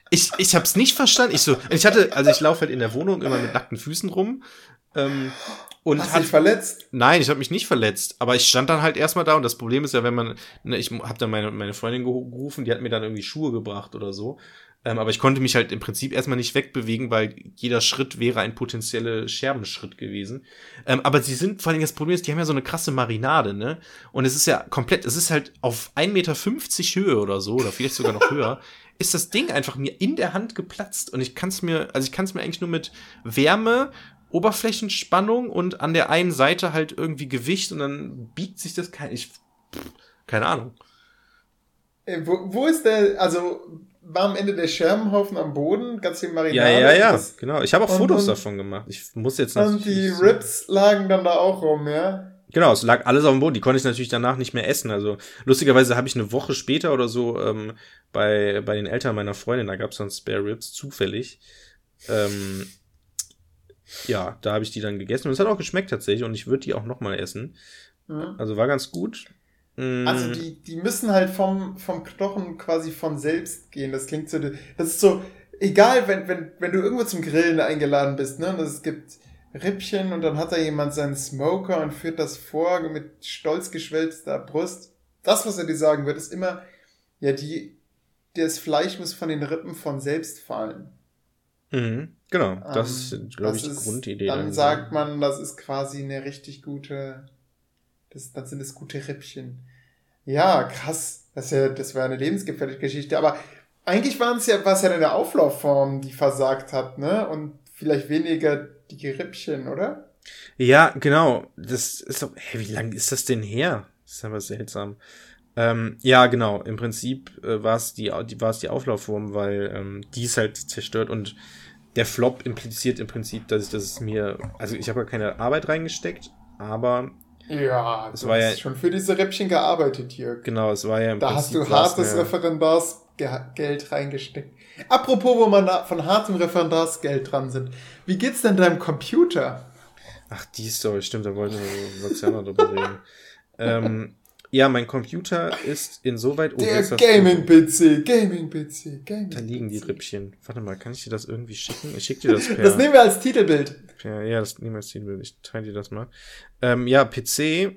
ich, ich hab's nicht verstanden. Ich so, ich hatte, also ich laufe halt in der Wohnung immer mit nackten Füßen rum. Ähm, und Hast hat, dich verletzt? Nein, ich habe mich nicht verletzt, aber ich stand dann halt erstmal da und das Problem ist ja, wenn man, ne, ich habe dann meine, meine Freundin gerufen, die hat mir dann irgendwie Schuhe gebracht oder so. Ähm, aber ich konnte mich halt im Prinzip erstmal nicht wegbewegen, weil jeder Schritt wäre ein potenzieller Scherbenschritt gewesen. Ähm, aber sie sind, vor allem das Problem ist, die haben ja so eine krasse Marinade, ne? Und es ist ja komplett, es ist halt auf 1,50 Meter Höhe oder so, oder vielleicht sogar noch höher, ist das Ding einfach mir in der Hand geplatzt. Und ich kann es mir, also ich kann es mir eigentlich nur mit Wärme Oberflächenspannung und an der einen Seite halt irgendwie Gewicht und dann biegt sich das kein, ich, pff, keine Ahnung. Wo, wo ist der, also war am Ende der Scherbenhaufen am Boden, ganz viel Marinade. Ja, ja, ja, das, genau. Ich habe auch und- Fotos und- davon gemacht. Ich muss jetzt und natürlich die Rips lagen dann da auch rum, ja. Genau, es lag alles auf dem Boden. Die konnte ich natürlich danach nicht mehr essen. Also lustigerweise habe ich eine Woche später oder so ähm, bei, bei den Eltern meiner Freundin, da gab es dann Spare Ribs, zufällig. Ähm, ja, da habe ich die dann gegessen und es hat auch geschmeckt tatsächlich und ich würde die auch nochmal essen. Mhm. Also war ganz gut. Mm, Also die, die müssen halt vom, vom Knochen quasi von selbst gehen. Das klingt so, das ist so, egal, wenn, wenn, wenn du irgendwo zum Grillen eingeladen bist, ne, und es gibt Rippchen und dann hat da jemand seinen Smoker und führt das vor mit stolz geschwellter Brust. Das, was er dir sagen wird, ist immer, ja, die, das Fleisch muss von den Rippen von selbst fallen. Mhm, genau, das Ähm, ist, glaube das ich, die ist- Grundidee. Dann dahinter. sagt man, das ist quasi eine richtig gute, das, dann sind es gute Rippchen. Ja, krass. Das, ja, das war eine lebensgefährliche Geschichte. Aber eigentlich waren es ja, war es ja eine Auflaufform, die versagt hat, ne? Und vielleicht weniger die Rippchen, oder? Ja, genau. Das ist doch, hä, wie lange ist das denn her? Das ist aber seltsam. Ähm, ja, genau. Im Prinzip äh, war es die, die, war es die Auflaufform, weil ähm, die ist halt zerstört und der Flop impliziert im Prinzip, dass ich das mir, also ich habe ja keine Arbeit reingesteckt, aber Ja, Es du war hast ja- schon für diese Rippchen gearbeitet, Jörg. genau, es war ja im Da hast Prinzip du war's hartes eine- Referendarsgeld reingesteckt. Apropos, wo man da von hartem Referendarsgeld dran sind. Wie geht's denn deinem Computer? Ach, die Story, stimmt, da wollten wir Luciano drüber reden. Ähm, ja, mein Computer ist insoweit. Der Gaming-PC, Gaming-PC, Gaming. Da liegen die Rippchen. Warte mal, kann ich dir das irgendwie schicken? Ich schick dir das per. Das nehmen wir als Titelbild. Ja, ja, das niemals ziehen will. Ich teile dir das mal. Ähm, ja, PC.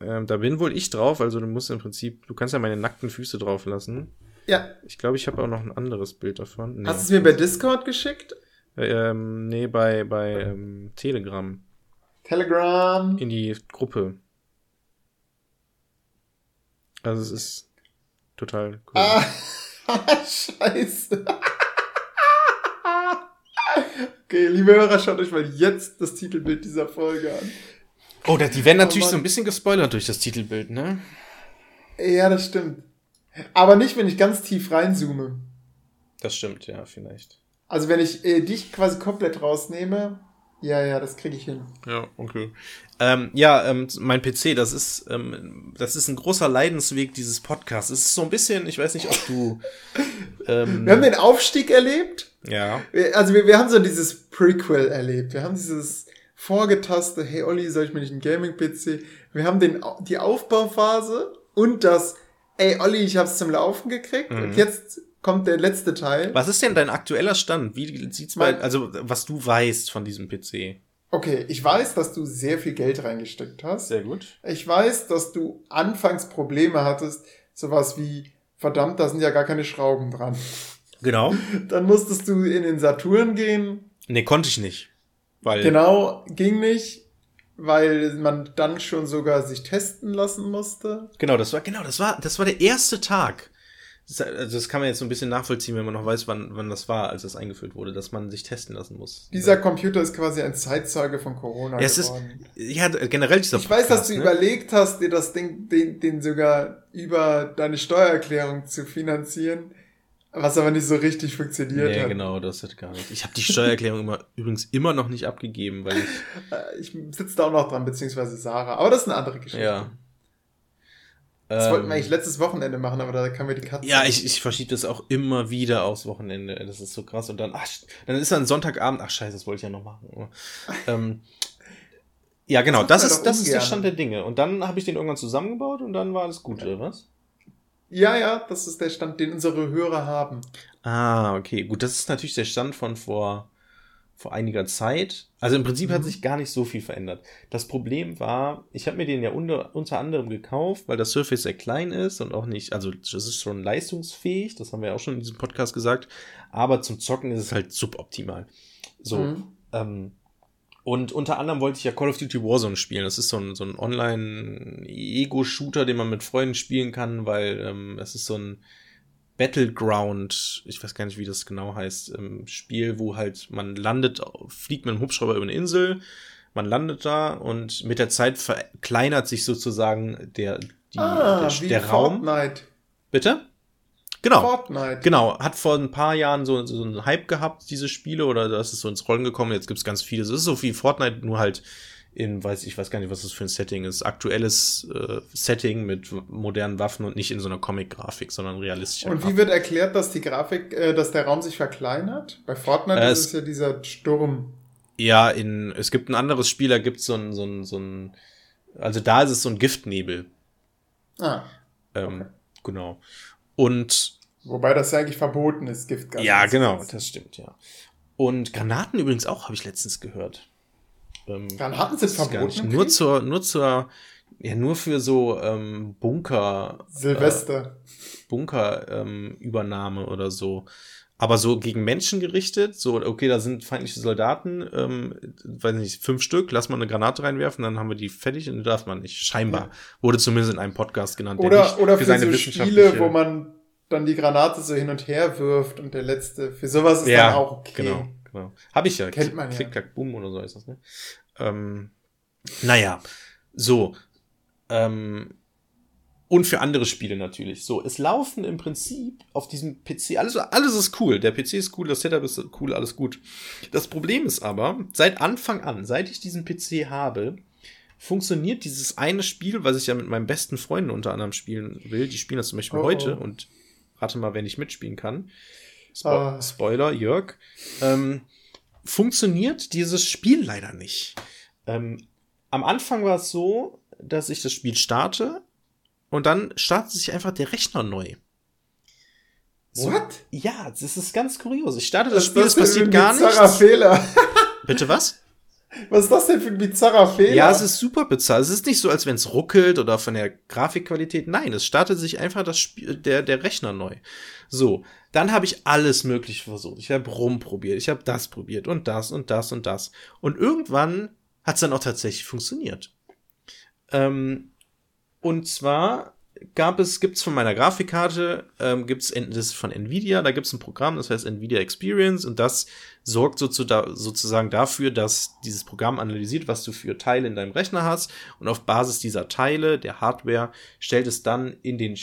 Ähm, da bin wohl ich drauf. Also du musst im Prinzip, du kannst ja meine nackten Füße drauf lassen. Ja. Ich glaube, ich habe auch noch ein anderes Bild davon. Nee. Hast du es mir bei Discord geschickt? ähm, nee, bei, bei ähm, Telegram. Telegram. In die Gruppe. Also es ist total cool. Ah, scheiße. okay, liebe Hörer, schaut euch mal jetzt das Titelbild dieser Folge an. Oh, da, die werden natürlich Oh so ein bisschen gespoilert durch das Titelbild, ne? Ja, das stimmt. Aber nicht, wenn ich ganz tief reinzoome. Das stimmt, ja, vielleicht. Also wenn ich äh, dich quasi komplett rausnehme, ja, ja, das kriege ich hin. Ja, okay. Ähm, ja, ähm, mein PC, das ist, ähm, das ist ein großer Leidensweg dieses Podcasts. Es ist so ein bisschen, ich weiß nicht, ob du. Ähm, Wir haben den Aufstieg erlebt. ja. Also wir, wir haben so dieses Prequel erlebt. Wir haben dieses Vorgetaste, hey Olli, soll ich mir nicht einen Gaming-PC? Wir haben den, die Aufbauphase und das, ey Olli, ich hab's zum Laufen gekriegt. Mhm. Und jetzt kommt der letzte Teil. Was ist denn dein aktueller Stand? Wie sieht's Mein- also was du weißt von diesem PC? Okay, ich weiß, dass du sehr viel Geld reingesteckt hast. Sehr gut. Ich weiß, dass du anfangs Probleme hattest, sowas wie, verdammt, da sind ja gar keine Schrauben dran. Genau. Dann musstest du in den Saturn gehen. Nee, konnte ich nicht. Weil. Genau, ging nicht, weil man dann schon sogar sich testen lassen musste. Genau, das war, genau, das war, das war der erste Tag. Das, also das kann man jetzt so ein bisschen nachvollziehen, wenn man noch weiß, wann, wann das war, als das eingeführt wurde, dass man sich testen lassen muss. Dieser Computer ist quasi ein Zeitzeuge von Corona Ja, es ist, geworden. ja, generell dieser Ich weiß, dass Podcast, du ne? überlegt hast, dir das Ding, den, den sogar über deine Steuererklärung zu finanzieren, was aber nicht so richtig funktioniert Nee, hat. genau, das hat gar nicht. Ich habe die Steuererklärung immer, übrigens immer noch nicht abgegeben, weil ich, Äh, Ich sitze da auch noch dran, beziehungsweise Sarah. Aber das ist eine andere Geschichte. ja. Das Ähm, wollten wir eigentlich letztes Wochenende machen, aber da kam mir die Katze. Ja, ich, ich verschiebe das auch immer wieder aufs Wochenende. Das ist so krass. Und dann, ach, dann ist dann Sonntagabend. Ach scheiße, das wollte ich ja noch machen. ähm, ja, genau, Das das ist, das ist der. Stand der Dinge. Und dann habe ich den irgendwann zusammengebaut und dann war alles gut, oder was? ja, ja, das ist der Stand, den unsere Hörer haben. Ah, okay. Gut, das ist natürlich der Stand von vor vor einiger Zeit. Also im Prinzip mhm. hat sich gar nicht so viel verändert. Das Problem war, ich habe mir den ja unter, unter anderem gekauft, weil das Surface sehr klein ist und auch nicht, also das ist schon leistungsfähig, das haben wir ja auch schon in diesem Podcast gesagt, aber zum Zocken ist es halt suboptimal. So, mhm. ähm, und unter anderem wollte ich ja Call of Duty Warzone spielen. Das ist so ein, so ein Online-Ego-Shooter, den man mit Freunden spielen kann, weil ähm, es ist so ein Battleground, ich weiß gar nicht, wie das genau heißt, ähm, Spiel, wo halt man landet, fliegt mit einem Hubschrauber über eine Insel, man landet da und mit der Zeit verkleinert sich sozusagen der, die, ah, der, der Raum. Fortnite. Bitte? Genau. Fortnite. Genau. Hat vor ein paar Jahren so, so einen Hype gehabt, diese Spiele, oder das ist so ins Rollen gekommen. Jetzt gibt's ganz viele. Es ist so wie Fortnite, nur halt in, weiß ich weiß gar nicht, was das für ein Setting ist. Aktuelles äh, Setting mit modernen Waffen und nicht in so einer Comic-Grafik, sondern realistisch. Und wie wird erklärt, dass die Grafik, äh, dass der Raum sich verkleinert? Bei Fortnite äh, ist es ja dieser Sturm. Ja, in, es gibt ein anderes Spiel, da gibt's so ein, so ein, so ein, also da ist es so ein Giftnebel. Ah. Ähm, okay. Genau. Und. Wobei das ja eigentlich verboten ist, Giftgas. Ja, genau, das stimmt, ja. Und Granaten übrigens auch, habe ich letztens gehört. Ähm, Granaten sind verboten? Nur zur, nur zur, ja, nur für so ähm, Bunker. Silvester. Äh, Bunkerübernahme ähm, oder so. Aber so gegen Menschen gerichtet, so, okay, da sind feindliche Soldaten, ähm, weiß nicht, fünf Stück, lass mal eine Granate reinwerfen, dann haben wir die fertig und darf man nicht. Scheinbar. Ja. Wurde zumindest in einem Podcast genannt. Oder, oder für, für so Spiele, wo man dann die Granate so hin und her wirft und der letzte, für sowas ist ja, dann auch okay. Genau, genau. Hab ich ja. Kennt man ja. Klick, klack, boom oder so ist das, ne? Ähm, naja, so. Ähm, und für andere Spiele natürlich. So, es laufen im Prinzip auf diesem PC, alles, alles ist cool. Der PC ist cool, das Setup ist cool, alles gut. Das Problem ist aber, seit Anfang an, seit ich diesen PC habe, funktioniert dieses eine Spiel, was ich ja mit meinen besten Freunden unter anderem spielen will. Die spielen das zum Beispiel oh, heute oh. und rate mal, wenn ich mitspielen kann. Spo uh. Spoiler, Jörg. Ähm, funktioniert dieses Spiel leider nicht. Ähm, am Anfang war es so, dass ich das Spiel starte und dann startet sich einfach der Rechner neu. So, What? Ja, das ist ganz kurios. Ich starte das, das Spiel, es passiert gar nichts. Fehler. Bitte was? Was ist das denn für ein bizarrer Fehler? Ja, es ist super bizarr. Es ist nicht so, als wenn es ruckelt oder von der Grafikqualität. Nein, es startet sich einfach das Spiel, der, der Rechner neu. So, dann habe ich alles Mögliche versucht. Ich habe rumprobiert, ich habe das probiert und das und das und das. Und irgendwann hat es dann auch tatsächlich funktioniert. Ähm, und zwar gab es, gibt's von meiner Grafikkarte, ähm, gibt's das ist von Nvidia, da gibt's ein Programm, das heißt Nvidia Experience und das sorgt sozusagen dafür, dass dieses Programm analysiert, was du für Teile in deinem Rechner hast und auf Basis dieser Teile, der Hardware, stellt es dann in den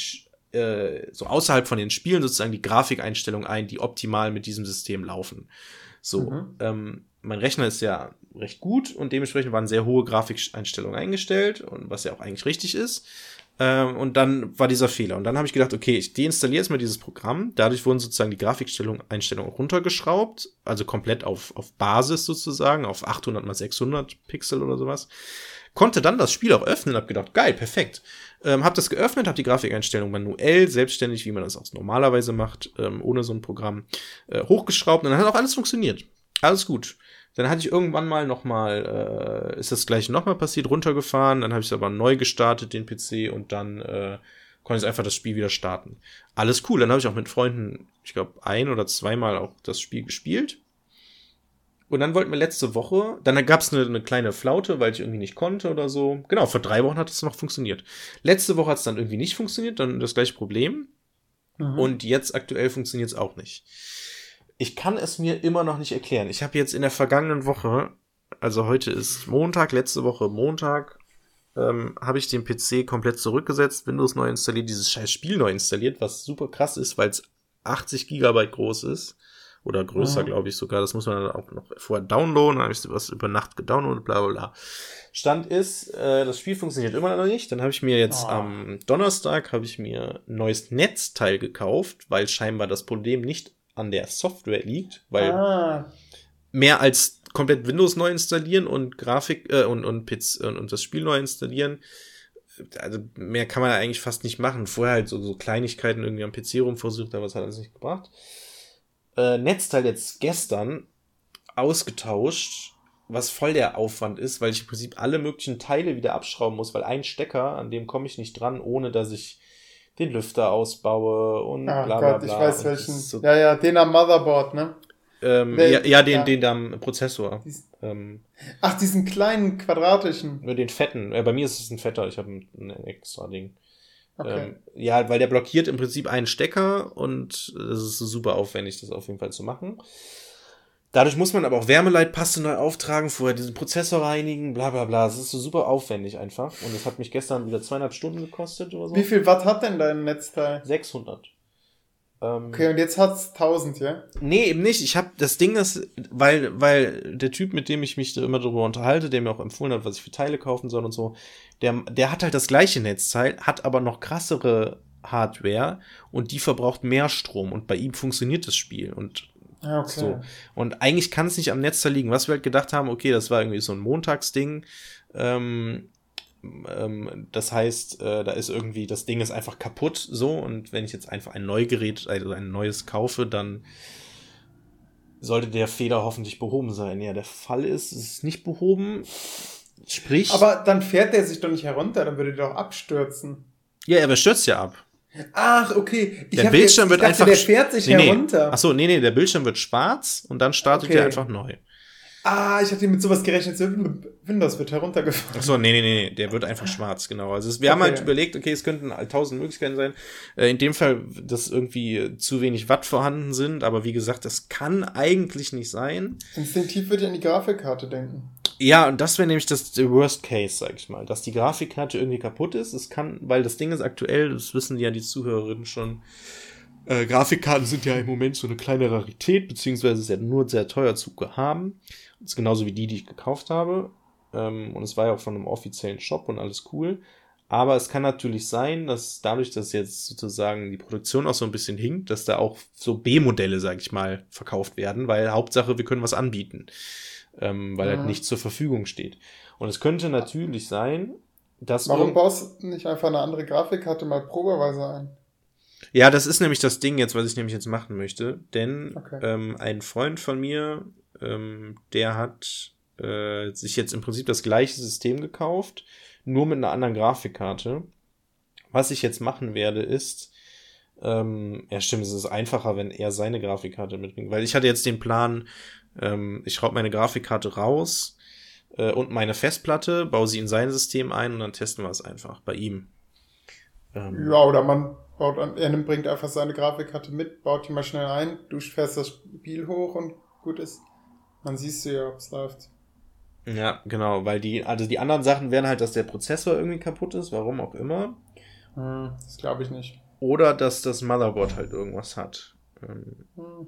äh, so außerhalb von den Spielen sozusagen die Grafikeinstellungen ein, die optimal mit diesem System laufen. So, mhm. ähm, mein Rechner ist ja recht gut und dementsprechend waren sehr hohe Grafikeinstellungen eingestellt und was ja auch eigentlich richtig ist. Ähm, und dann war dieser Fehler. Und dann habe ich gedacht, okay, ich deinstalliere jetzt mal dieses Programm. Dadurch wurden sozusagen die Grafikeinstellungen runtergeschraubt, also komplett auf, auf Basis sozusagen, auf 800 mal 600 Pixel oder sowas. Konnte dann das Spiel auch öffnen, habe gedacht, geil, perfekt. Ähm, habe das geöffnet, habe die Grafikeinstellung manuell, selbstständig, wie man das auch normalerweise macht, ähm, ohne so ein Programm, äh, hochgeschraubt und dann hat auch alles funktioniert. Alles gut. Dann hatte ich irgendwann mal nochmal, äh, ist das gleiche nochmal passiert, runtergefahren, dann habe ich es aber neu gestartet, den PC, und dann äh, konnte ich einfach das Spiel wieder starten. Alles cool. Dann habe ich auch mit Freunden, ich glaube, ein oder zweimal auch das Spiel gespielt. Und dann wollten wir letzte Woche, dann gab es eine, eine, kleine Flaute, weil ich irgendwie nicht konnte oder so. Genau, vor drei Wochen hat es noch funktioniert. Letzte Woche hat es dann irgendwie nicht funktioniert, dann das gleiche Problem. Mhm. Und jetzt aktuell funktioniert es auch nicht ich kann es mir immer noch nicht erklären. Ich habe jetzt in der vergangenen Woche, also heute ist Montag, letzte Woche Montag, ähm, habe ich den PC komplett zurückgesetzt, Windows neu installiert, dieses scheiß Spiel neu installiert, was super krass ist, weil es 80 Gigabyte groß ist. Oder größer, mhm. glaube ich sogar. Das muss man dann auch noch vorher downloaden. Dann habe ich was über Nacht gedownloadet, bla bla bla. Stand ist, äh, das Spiel funktioniert immer noch nicht. Dann habe ich mir jetzt oh. am Donnerstag habe ich mir ein neues Netzteil gekauft, weil scheinbar das Problem nicht an der Software liegt, weil ah. mehr als komplett Windows neu installieren und Grafik äh, und und, Piz, und und das Spiel neu installieren, also mehr kann man eigentlich fast nicht machen. Vorher halt so, so Kleinigkeiten irgendwie am PC rumversucht, aber es hat alles nicht gebracht. Äh, Netzteil jetzt gestern ausgetauscht, was voll der Aufwand ist, weil ich im Prinzip alle möglichen Teile wieder abschrauben muss, weil ein Stecker, an dem komme ich nicht dran, ohne dass ich den Lüfter ausbaue und Ah bla bla Gott, bla. ich weiß Und welchen. So, Ja, ja, den am Motherboard, ne? ähm, Wel- ja, ja, den, ja. den da am Prozessor. Dies- Ähm, Ach, diesen kleinen quadratischen. nur den fetten. Äh, bei mir ist es ein fetter, ich habe ein, ein extra Ding. Okay. Ähm, ja, weil der blockiert im Prinzip einen Stecker und es ist super aufwendig, das auf jeden Fall zu machen. Dadurch muss man aber auch Wärmeleitpaste neu auftragen, vorher diesen Prozessor reinigen, bla bla bla. Es ist so super aufwendig einfach. Und es hat mich gestern wieder zweieinhalb Stunden gekostet oder so. Wie viel Watt hat denn dein Netzteil? 600. Ähm, Okay, und jetzt hat's 1000, ja? Nee, eben nicht. Ich habe das Ding ist, weil weil der Typ, mit dem ich mich da immer darüber unterhalte, der mir auch empfohlen hat, was ich für Teile kaufen soll und so, der der hat halt das gleiche Netzteil, hat aber noch krassere Hardware und die verbraucht mehr Strom und bei ihm funktioniert das Spiel und okay. so. Und eigentlich kann es nicht am Netzteil liegen. Was wir halt gedacht haben, okay, das war irgendwie so ein Montagsding. Ähm, ähm, das heißt, äh, da ist irgendwie, das Ding ist einfach kaputt so und wenn ich jetzt einfach ein neues Gerät, also ein neues kaufe, dann sollte der Fehler hoffentlich behoben sein. Ja, der Fall ist, es ist nicht behoben. Sprich, Aber dann fährt der sich doch nicht herunter, dann würde der doch abstürzen. ja, er stürzt ja ab. Ach, okay. Ich Der Bildschirm jetzt, wird dachte, einfach Der fährt sich nee, nee. herunter. Ach so, nee, nee, der Bildschirm wird schwarz und dann startet Okay. er einfach neu. Ah, ich hatte mit sowas gerechnet. so Windows wird heruntergefahren. Ach so, nee, nee, nee, der wird einfach schwarz, genau. Also es, wir haben Okay. halt überlegt, okay, es könnten tausend Möglichkeiten sein. Äh, in dem Fall, dass irgendwie zu wenig Watt vorhanden sind, aber wie gesagt, das kann eigentlich nicht sein. Instinktiv würde ich an die Grafikkarte denken. Ja, und das wäre nämlich das Worst Case, sag ich mal, dass die Grafikkarte irgendwie kaputt ist. Es kann, weil das Ding ist aktuell, das wissen ja die Zuhörerinnen schon. Äh, Grafikkarten sind ja im Moment so eine kleine Rarität, beziehungsweise ist ja nur sehr teuer zu haben. Das ist genauso wie die, die ich gekauft habe. Ähm, und es war ja auch von einem offiziellen Shop und alles cool. Aber es kann natürlich sein, dass dadurch, dass jetzt sozusagen die Produktion auch so ein bisschen hinkt, dass da auch so B-Modelle, sag ich mal, verkauft werden, weil Hauptsache, wir können was anbieten. Ähm, weil Mhm. halt nichts zur Verfügung steht. Und es könnte natürlich sein, dass. Warum baust du nicht einfach eine andere Grafikkarte mal probeweise ein? Ja, das ist nämlich das Ding jetzt, was ich nämlich jetzt machen möchte. Denn Okay. ähm, ein Freund von mir, ähm, der hat äh, sich jetzt im Prinzip das gleiche System gekauft, nur mit einer anderen Grafikkarte. Was ich jetzt machen werde, ist, ähm, ja stimmt, es ist einfacher, wenn er seine Grafikkarte mitbringt. Weil ich hatte jetzt den Plan, ähm, ich schraube meine Grafikkarte raus äh, und meine Festplatte, baue sie in sein System ein und dann testen wir es einfach bei ihm. Ähm, Ja, oder man baut an, er nimmt- bringt einfach seine Grafikkarte mit, baut die mal schnell ein, du fährst das Spiel hoch und gut ist. Dann siehst du ja, ob es läuft. Ja, genau, weil die, also die anderen Sachen wären halt, dass der Prozessor irgendwie kaputt ist, warum auch immer. Hm, das glaube ich nicht. Oder dass das Motherboard halt irgendwas hat. Ähm, Hm,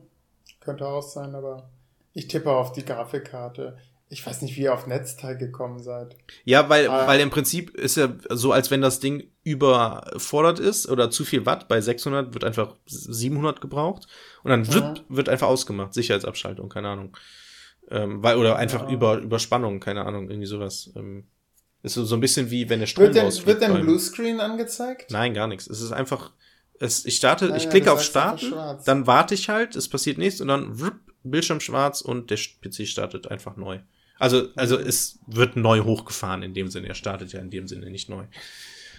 könnte auch sein, aber ich tippe auf die Grafikkarte. Ich weiß nicht, wie ihr auf Netzteil gekommen seid. Ja, weil, Ah. weil im Prinzip ist ja so, als wenn das Ding überfordert ist oder zu viel Watt. Bei 600 wird einfach 700 gebraucht und dann wird, wird einfach ausgemacht. Sicherheitsabschaltung, keine Ahnung. Ähm, weil, oder einfach Ja. über, Überspannung, keine Ahnung, irgendwie sowas. Ähm, ist so, so ein bisschen wie wenn der Strom Wird denn, wird denn Bluescreen angezeigt? Nein, gar nichts. Es ist einfach, es, ich starte, Ah, ich ja, klicke auf Starten, dann warte ich halt, es passiert nichts und dann Bildschirm schwarz und der PC startet einfach neu. Also, also es wird neu hochgefahren in dem Sinne. Er startet ja in dem Sinne nicht neu.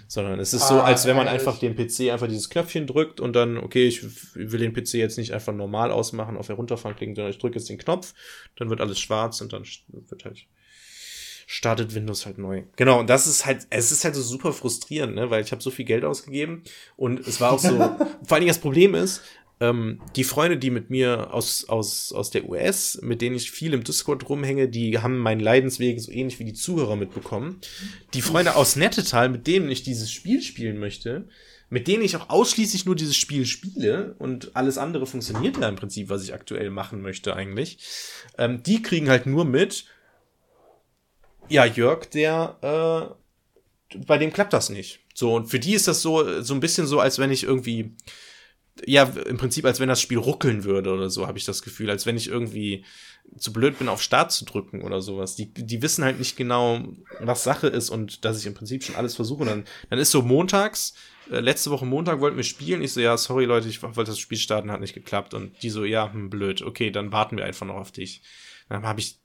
Sondern es ist so, Ah, als wenn man ehrlich? einfach den PC einfach dieses Knöpfchen drückt und dann, okay, ich will den PC jetzt nicht einfach normal ausmachen, auf Herunterfahren klicken, sondern ich drücke jetzt den Knopf, dann wird alles schwarz und dann wird halt startet Windows halt neu. Genau, und das ist halt, es ist halt so super frustrierend, ne, weil ich habe so viel Geld ausgegeben und es war auch so, vor allen Dingen das Problem ist, ähm, die Freunde, die mit mir aus, aus, aus der US, mit denen ich viel im Discord rumhänge, die haben meinen Leidensweg so ähnlich wie die Zuhörer mitbekommen. Die Freunde aus Nettetal, mit denen ich dieses Spiel spielen möchte, mit denen ich auch ausschließlich nur dieses Spiel spiele und alles andere funktioniert ja im Prinzip, was ich aktuell machen möchte eigentlich, ähm, die kriegen halt nur mit, ja, Jörg, der, äh, bei dem klappt das nicht. So, und für die ist das so, so ein bisschen so, als wenn ich irgendwie, ja, im Prinzip, als wenn das Spiel ruckeln würde oder so, habe ich das Gefühl, als wenn ich irgendwie zu blöd bin, auf Start zu drücken oder sowas. Die, die wissen halt nicht genau, was Sache ist und dass ich im Prinzip schon alles versuche. Dann, dann ist so montags, äh, letzte Woche Montag wollten wir spielen. Ich so, ja, sorry Leute, ich wollte das Spiel starten, hat nicht geklappt. Und die so, ja, hm, blöd. Okay, dann warten wir einfach noch auf dich. Dann habe ich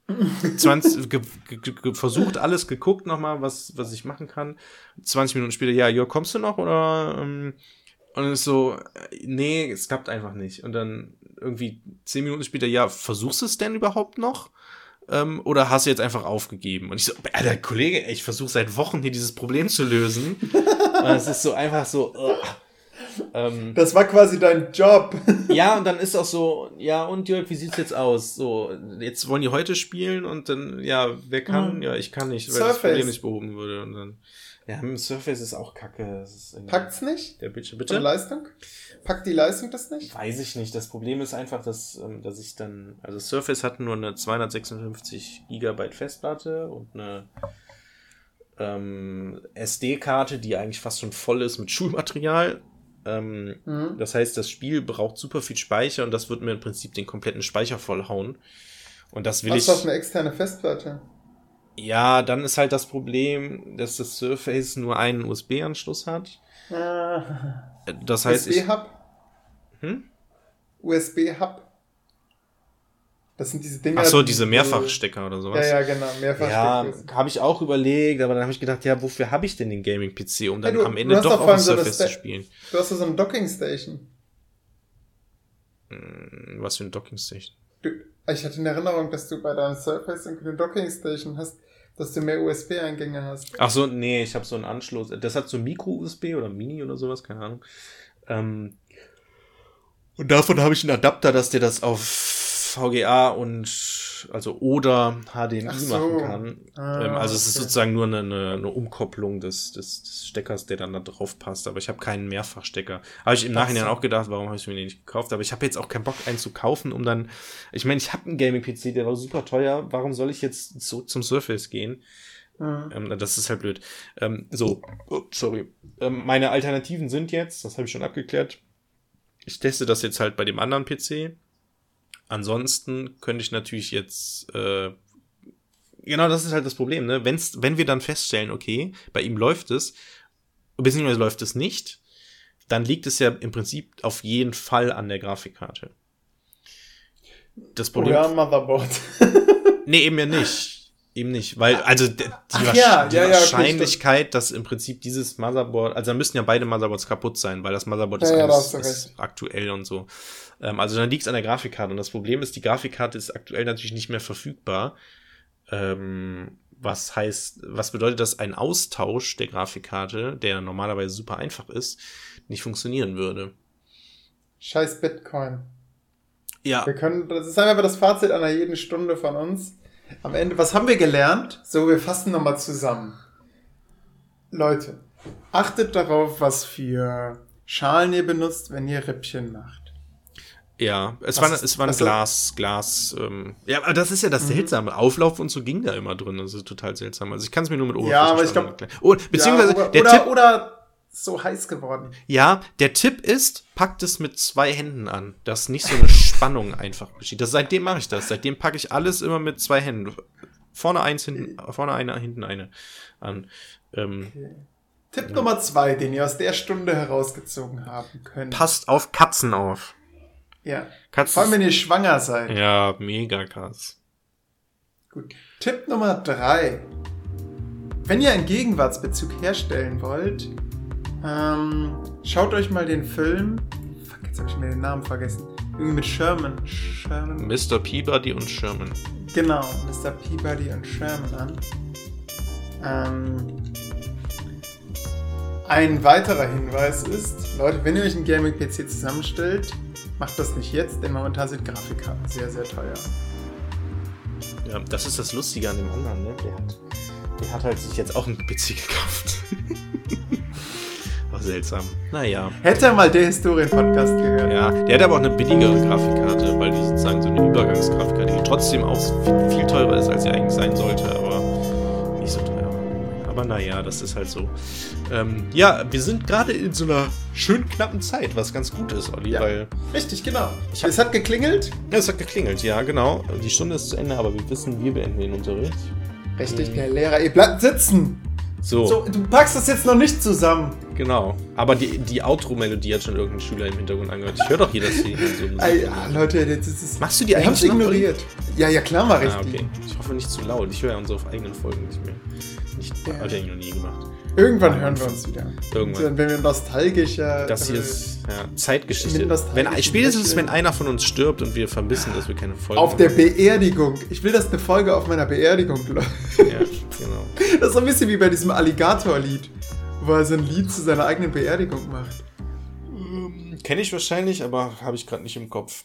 20 ge, ge, ge, versucht, alles geguckt nochmal, was, was ich machen kann. 20 Minuten später, ja, Jörg, kommst du noch? Oder ähm, und es ist so, nee, es klappt einfach nicht. Und dann irgendwie 10 Minuten später, ja, versuchst du es denn überhaupt noch? Ähm, oder hast du jetzt einfach aufgegeben? Und ich so, Alter, Kollege, ich versuche seit Wochen hier dieses Problem zu lösen. und es ist so einfach so, uh, ähm, das war quasi dein Job. ja, und dann ist auch so, ja, und Jörg, wie sieht's jetzt aus? So, jetzt wollen die heute spielen und dann, ja, wer kann? Mhm. Ja, ich kann nicht, weil Surface. das Problem nicht behoben würde. Und dann, ja, mit dem Surface ist auch kacke. Packt's nicht? Der Bildschirm, bitte? Die Leistung? Packt die Leistung das nicht? Weiß ich nicht. Das Problem ist einfach, dass, ähm, dass ich dann, also Surface hat nur eine 256 Gigabyte Festplatte und eine ähm, SD-Karte, die eigentlich fast schon voll ist mit Schulmaterial ähm, mhm. Das heißt, das Spiel braucht super viel Speicher und das wird mir im Prinzip den kompletten Speicher vollhauen. Und das will Hast ich. Hast du eine externe Festplatte? Ja, dann ist halt das Problem, dass das Surface nur einen USB-Anschluss hat. Ah. Das heißt. USB-Hub? Hm? USB-Hub? Das sind diese Dinger. Ach so, diese Mehrfachstecker oder sowas. Ja, ja, genau, Mehrfachstecker. Ja, habe ich auch überlegt, aber dann habe ich gedacht, ja, wofür habe ich denn den Gaming-PC, um dann ja, du, am Ende doch auf dem Surface zu spielen? Du hast so eine Docking-Station. Hm, was für eine Docking-Station? Ich hatte in Erinnerung, dass du bei deinem Surface eine Docking-Station hast, dass du mehr USB-Eingänge hast. Ach so, nee, ich habe so einen Anschluss. Das hat so Micro-USB oder Mini oder sowas, keine Ahnung. Ähm, und davon habe ich einen Adapter, dass der das auf VGA und also oder HDMI so. machen kann. Ah, ähm, also es ist sozusagen nur eine, eine, eine Umkopplung des, des, des, Steckers, der dann da drauf passt. Aber ich habe keinen Mehrfachstecker. Habe ich im Nachhinein so. auch gedacht, warum habe ich mir den nicht gekauft? Aber ich habe jetzt auch keinen Bock, einen zu kaufen, um dann. Ich meine, ich habe einen Gaming-PC, der war super teuer. Warum soll ich jetzt so zum Surface gehen? Mhm. Ähm, das ist halt blöd. Ähm, so, oh, sorry. Ähm, meine Alternativen sind jetzt, das habe ich schon abgeklärt. Ich teste das jetzt halt bei dem anderen PC Ansonsten könnte ich natürlich jetzt, äh, genau das ist halt das Problem, ne? Wenn's, wenn wir dann feststellen, okay, bei ihm läuft es, beziehungsweise läuft es nicht, dann liegt es ja im Prinzip auf jeden Fall an der Grafikkarte. Das Problem. Oder Motherboard. nee, eben ja nicht. Eben nicht, weil, also die, Ach, ja, die ja, Wahrscheinlichkeit, okay, dass im Prinzip dieses Motherboard, also da müssten ja beide Motherboards kaputt sein, weil das Motherboard ist, alles, ist aktuell und so. Ähm, also dann liegt es an der Grafikkarte. Und das Problem ist, die Grafikkarte ist aktuell natürlich nicht mehr verfügbar. Ähm, was heißt, was bedeutet, dass ein Austausch der Grafikkarte, der normalerweise super einfach ist, nicht funktionieren würde. Scheiß Bitcoin. Ja. Wir können, das ist einfach das Fazit einer jeden Stunde von uns. Am Ende, was haben wir gelernt? So, wir fassen nochmal zusammen. Leute, achtet darauf, was für Schalen ihr benutzt, wenn ihr Rippchen macht. Ja, es war, es war ein Glas, Glas, ähm, ja, aber das ist ja das mhm. Seltsame. Auflauf und so ging da immer drin. Das ist total seltsam. Also ich kann es mir nur mit Oberfläche Ja, aber ich glaube, oh, beziehungsweise ja, oder, der oder, Tipp, oder so heiß geworden. Ja, der Tipp ist, packt es mit zwei Händen an, dass nicht so eine Spannung einfach besteht. Das, seitdem mache ich das. Seitdem packe ich alles immer mit zwei Händen. Vorne eins, hinten, vorne eine, hinten eine an. Ähm, okay. Tipp ja. Nummer zwei, den ihr aus der Stunde herausgezogen haben könnt. Passt auf Katzen auf. Ja. Kannst Vor allem, wenn ihr schwanger seid. Ja, mega krass. Gut. Tipp Nummer drei. Wenn ihr einen Gegenwartsbezug herstellen wollt, ähm, schaut euch mal den Film. Fuck, jetzt habe ich mir den Namen vergessen. Irgendwie mit Sherman. Sherman. Mr. Peabody und Sherman. Genau, Mr. Peabody und Sherman an. Ähm, ein weiterer Hinweis ist, Leute, wenn ihr euch einen Gaming-PC zusammenstellt, Macht das nicht jetzt, denn momentan sind Grafikkarten sehr, sehr teuer. Ja, das ist das Lustige an dem anderen, ne? Der hat, der hat halt sich jetzt auch einen PC gekauft. Seltsam. Naja. Hätte er mal der Historien-Podcast gehört. Ja, der hat aber auch eine billigere Grafikkarte, weil die sozusagen so eine Übergangsgrafikkarte, die trotzdem auch viel, viel teurer ist, als sie eigentlich sein sollte, aber nicht so teuer. Aber naja, das ist halt so. Ähm, ja, wir sind gerade in so einer schön knappen Zeit, was ganz gut ist, Olli, ja, weil. Richtig, genau. Hab, es hat geklingelt? Ja, es hat geklingelt, ja, genau. Die Stunde ist zu Ende, aber wir wissen, wir beenden den Unterricht. Richtig, der Lehrer, ihr bleibt sitzen. So. so. Du packst das jetzt noch nicht zusammen. Genau. Aber die, die Outro-Melodie hat schon irgendein Schüler im Hintergrund angehört. Ich höre doch jedes Lied so Ah, ja, Leute, jetzt ist es. Machst du die haben eigentlich es noch, ignoriert. Ja, ja, klar mache ich Ah, okay. die. Ich hoffe nicht zu laut. Ich höre ja unsere eigenen Folgen nicht mehr. Nicht, Ja. Hab ich eigentlich noch nie gemacht. Irgendwann hören wir uns wieder. Irgendwann. Dann, wenn wir nostalgischer. Das hier äh, ist ja, Zeitgeschichte. Wenn, spätestens, wenn einer von uns stirbt und wir vermissen, dass wir keine Folge Auf der Beerdigung. Ich will, dass eine Folge auf meiner Beerdigung läuft. Ja, genau. Das ist so ein bisschen wie bei diesem Alligator-Lied, wo er so ein Lied zu seiner eigenen Beerdigung macht. Kenne ich wahrscheinlich, aber habe ich gerade nicht im Kopf.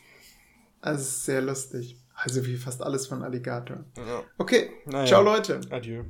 Also, sehr lustig. Also, wie fast alles von Alligator. Ja. Okay, Naja. ciao, Leute. Adieu.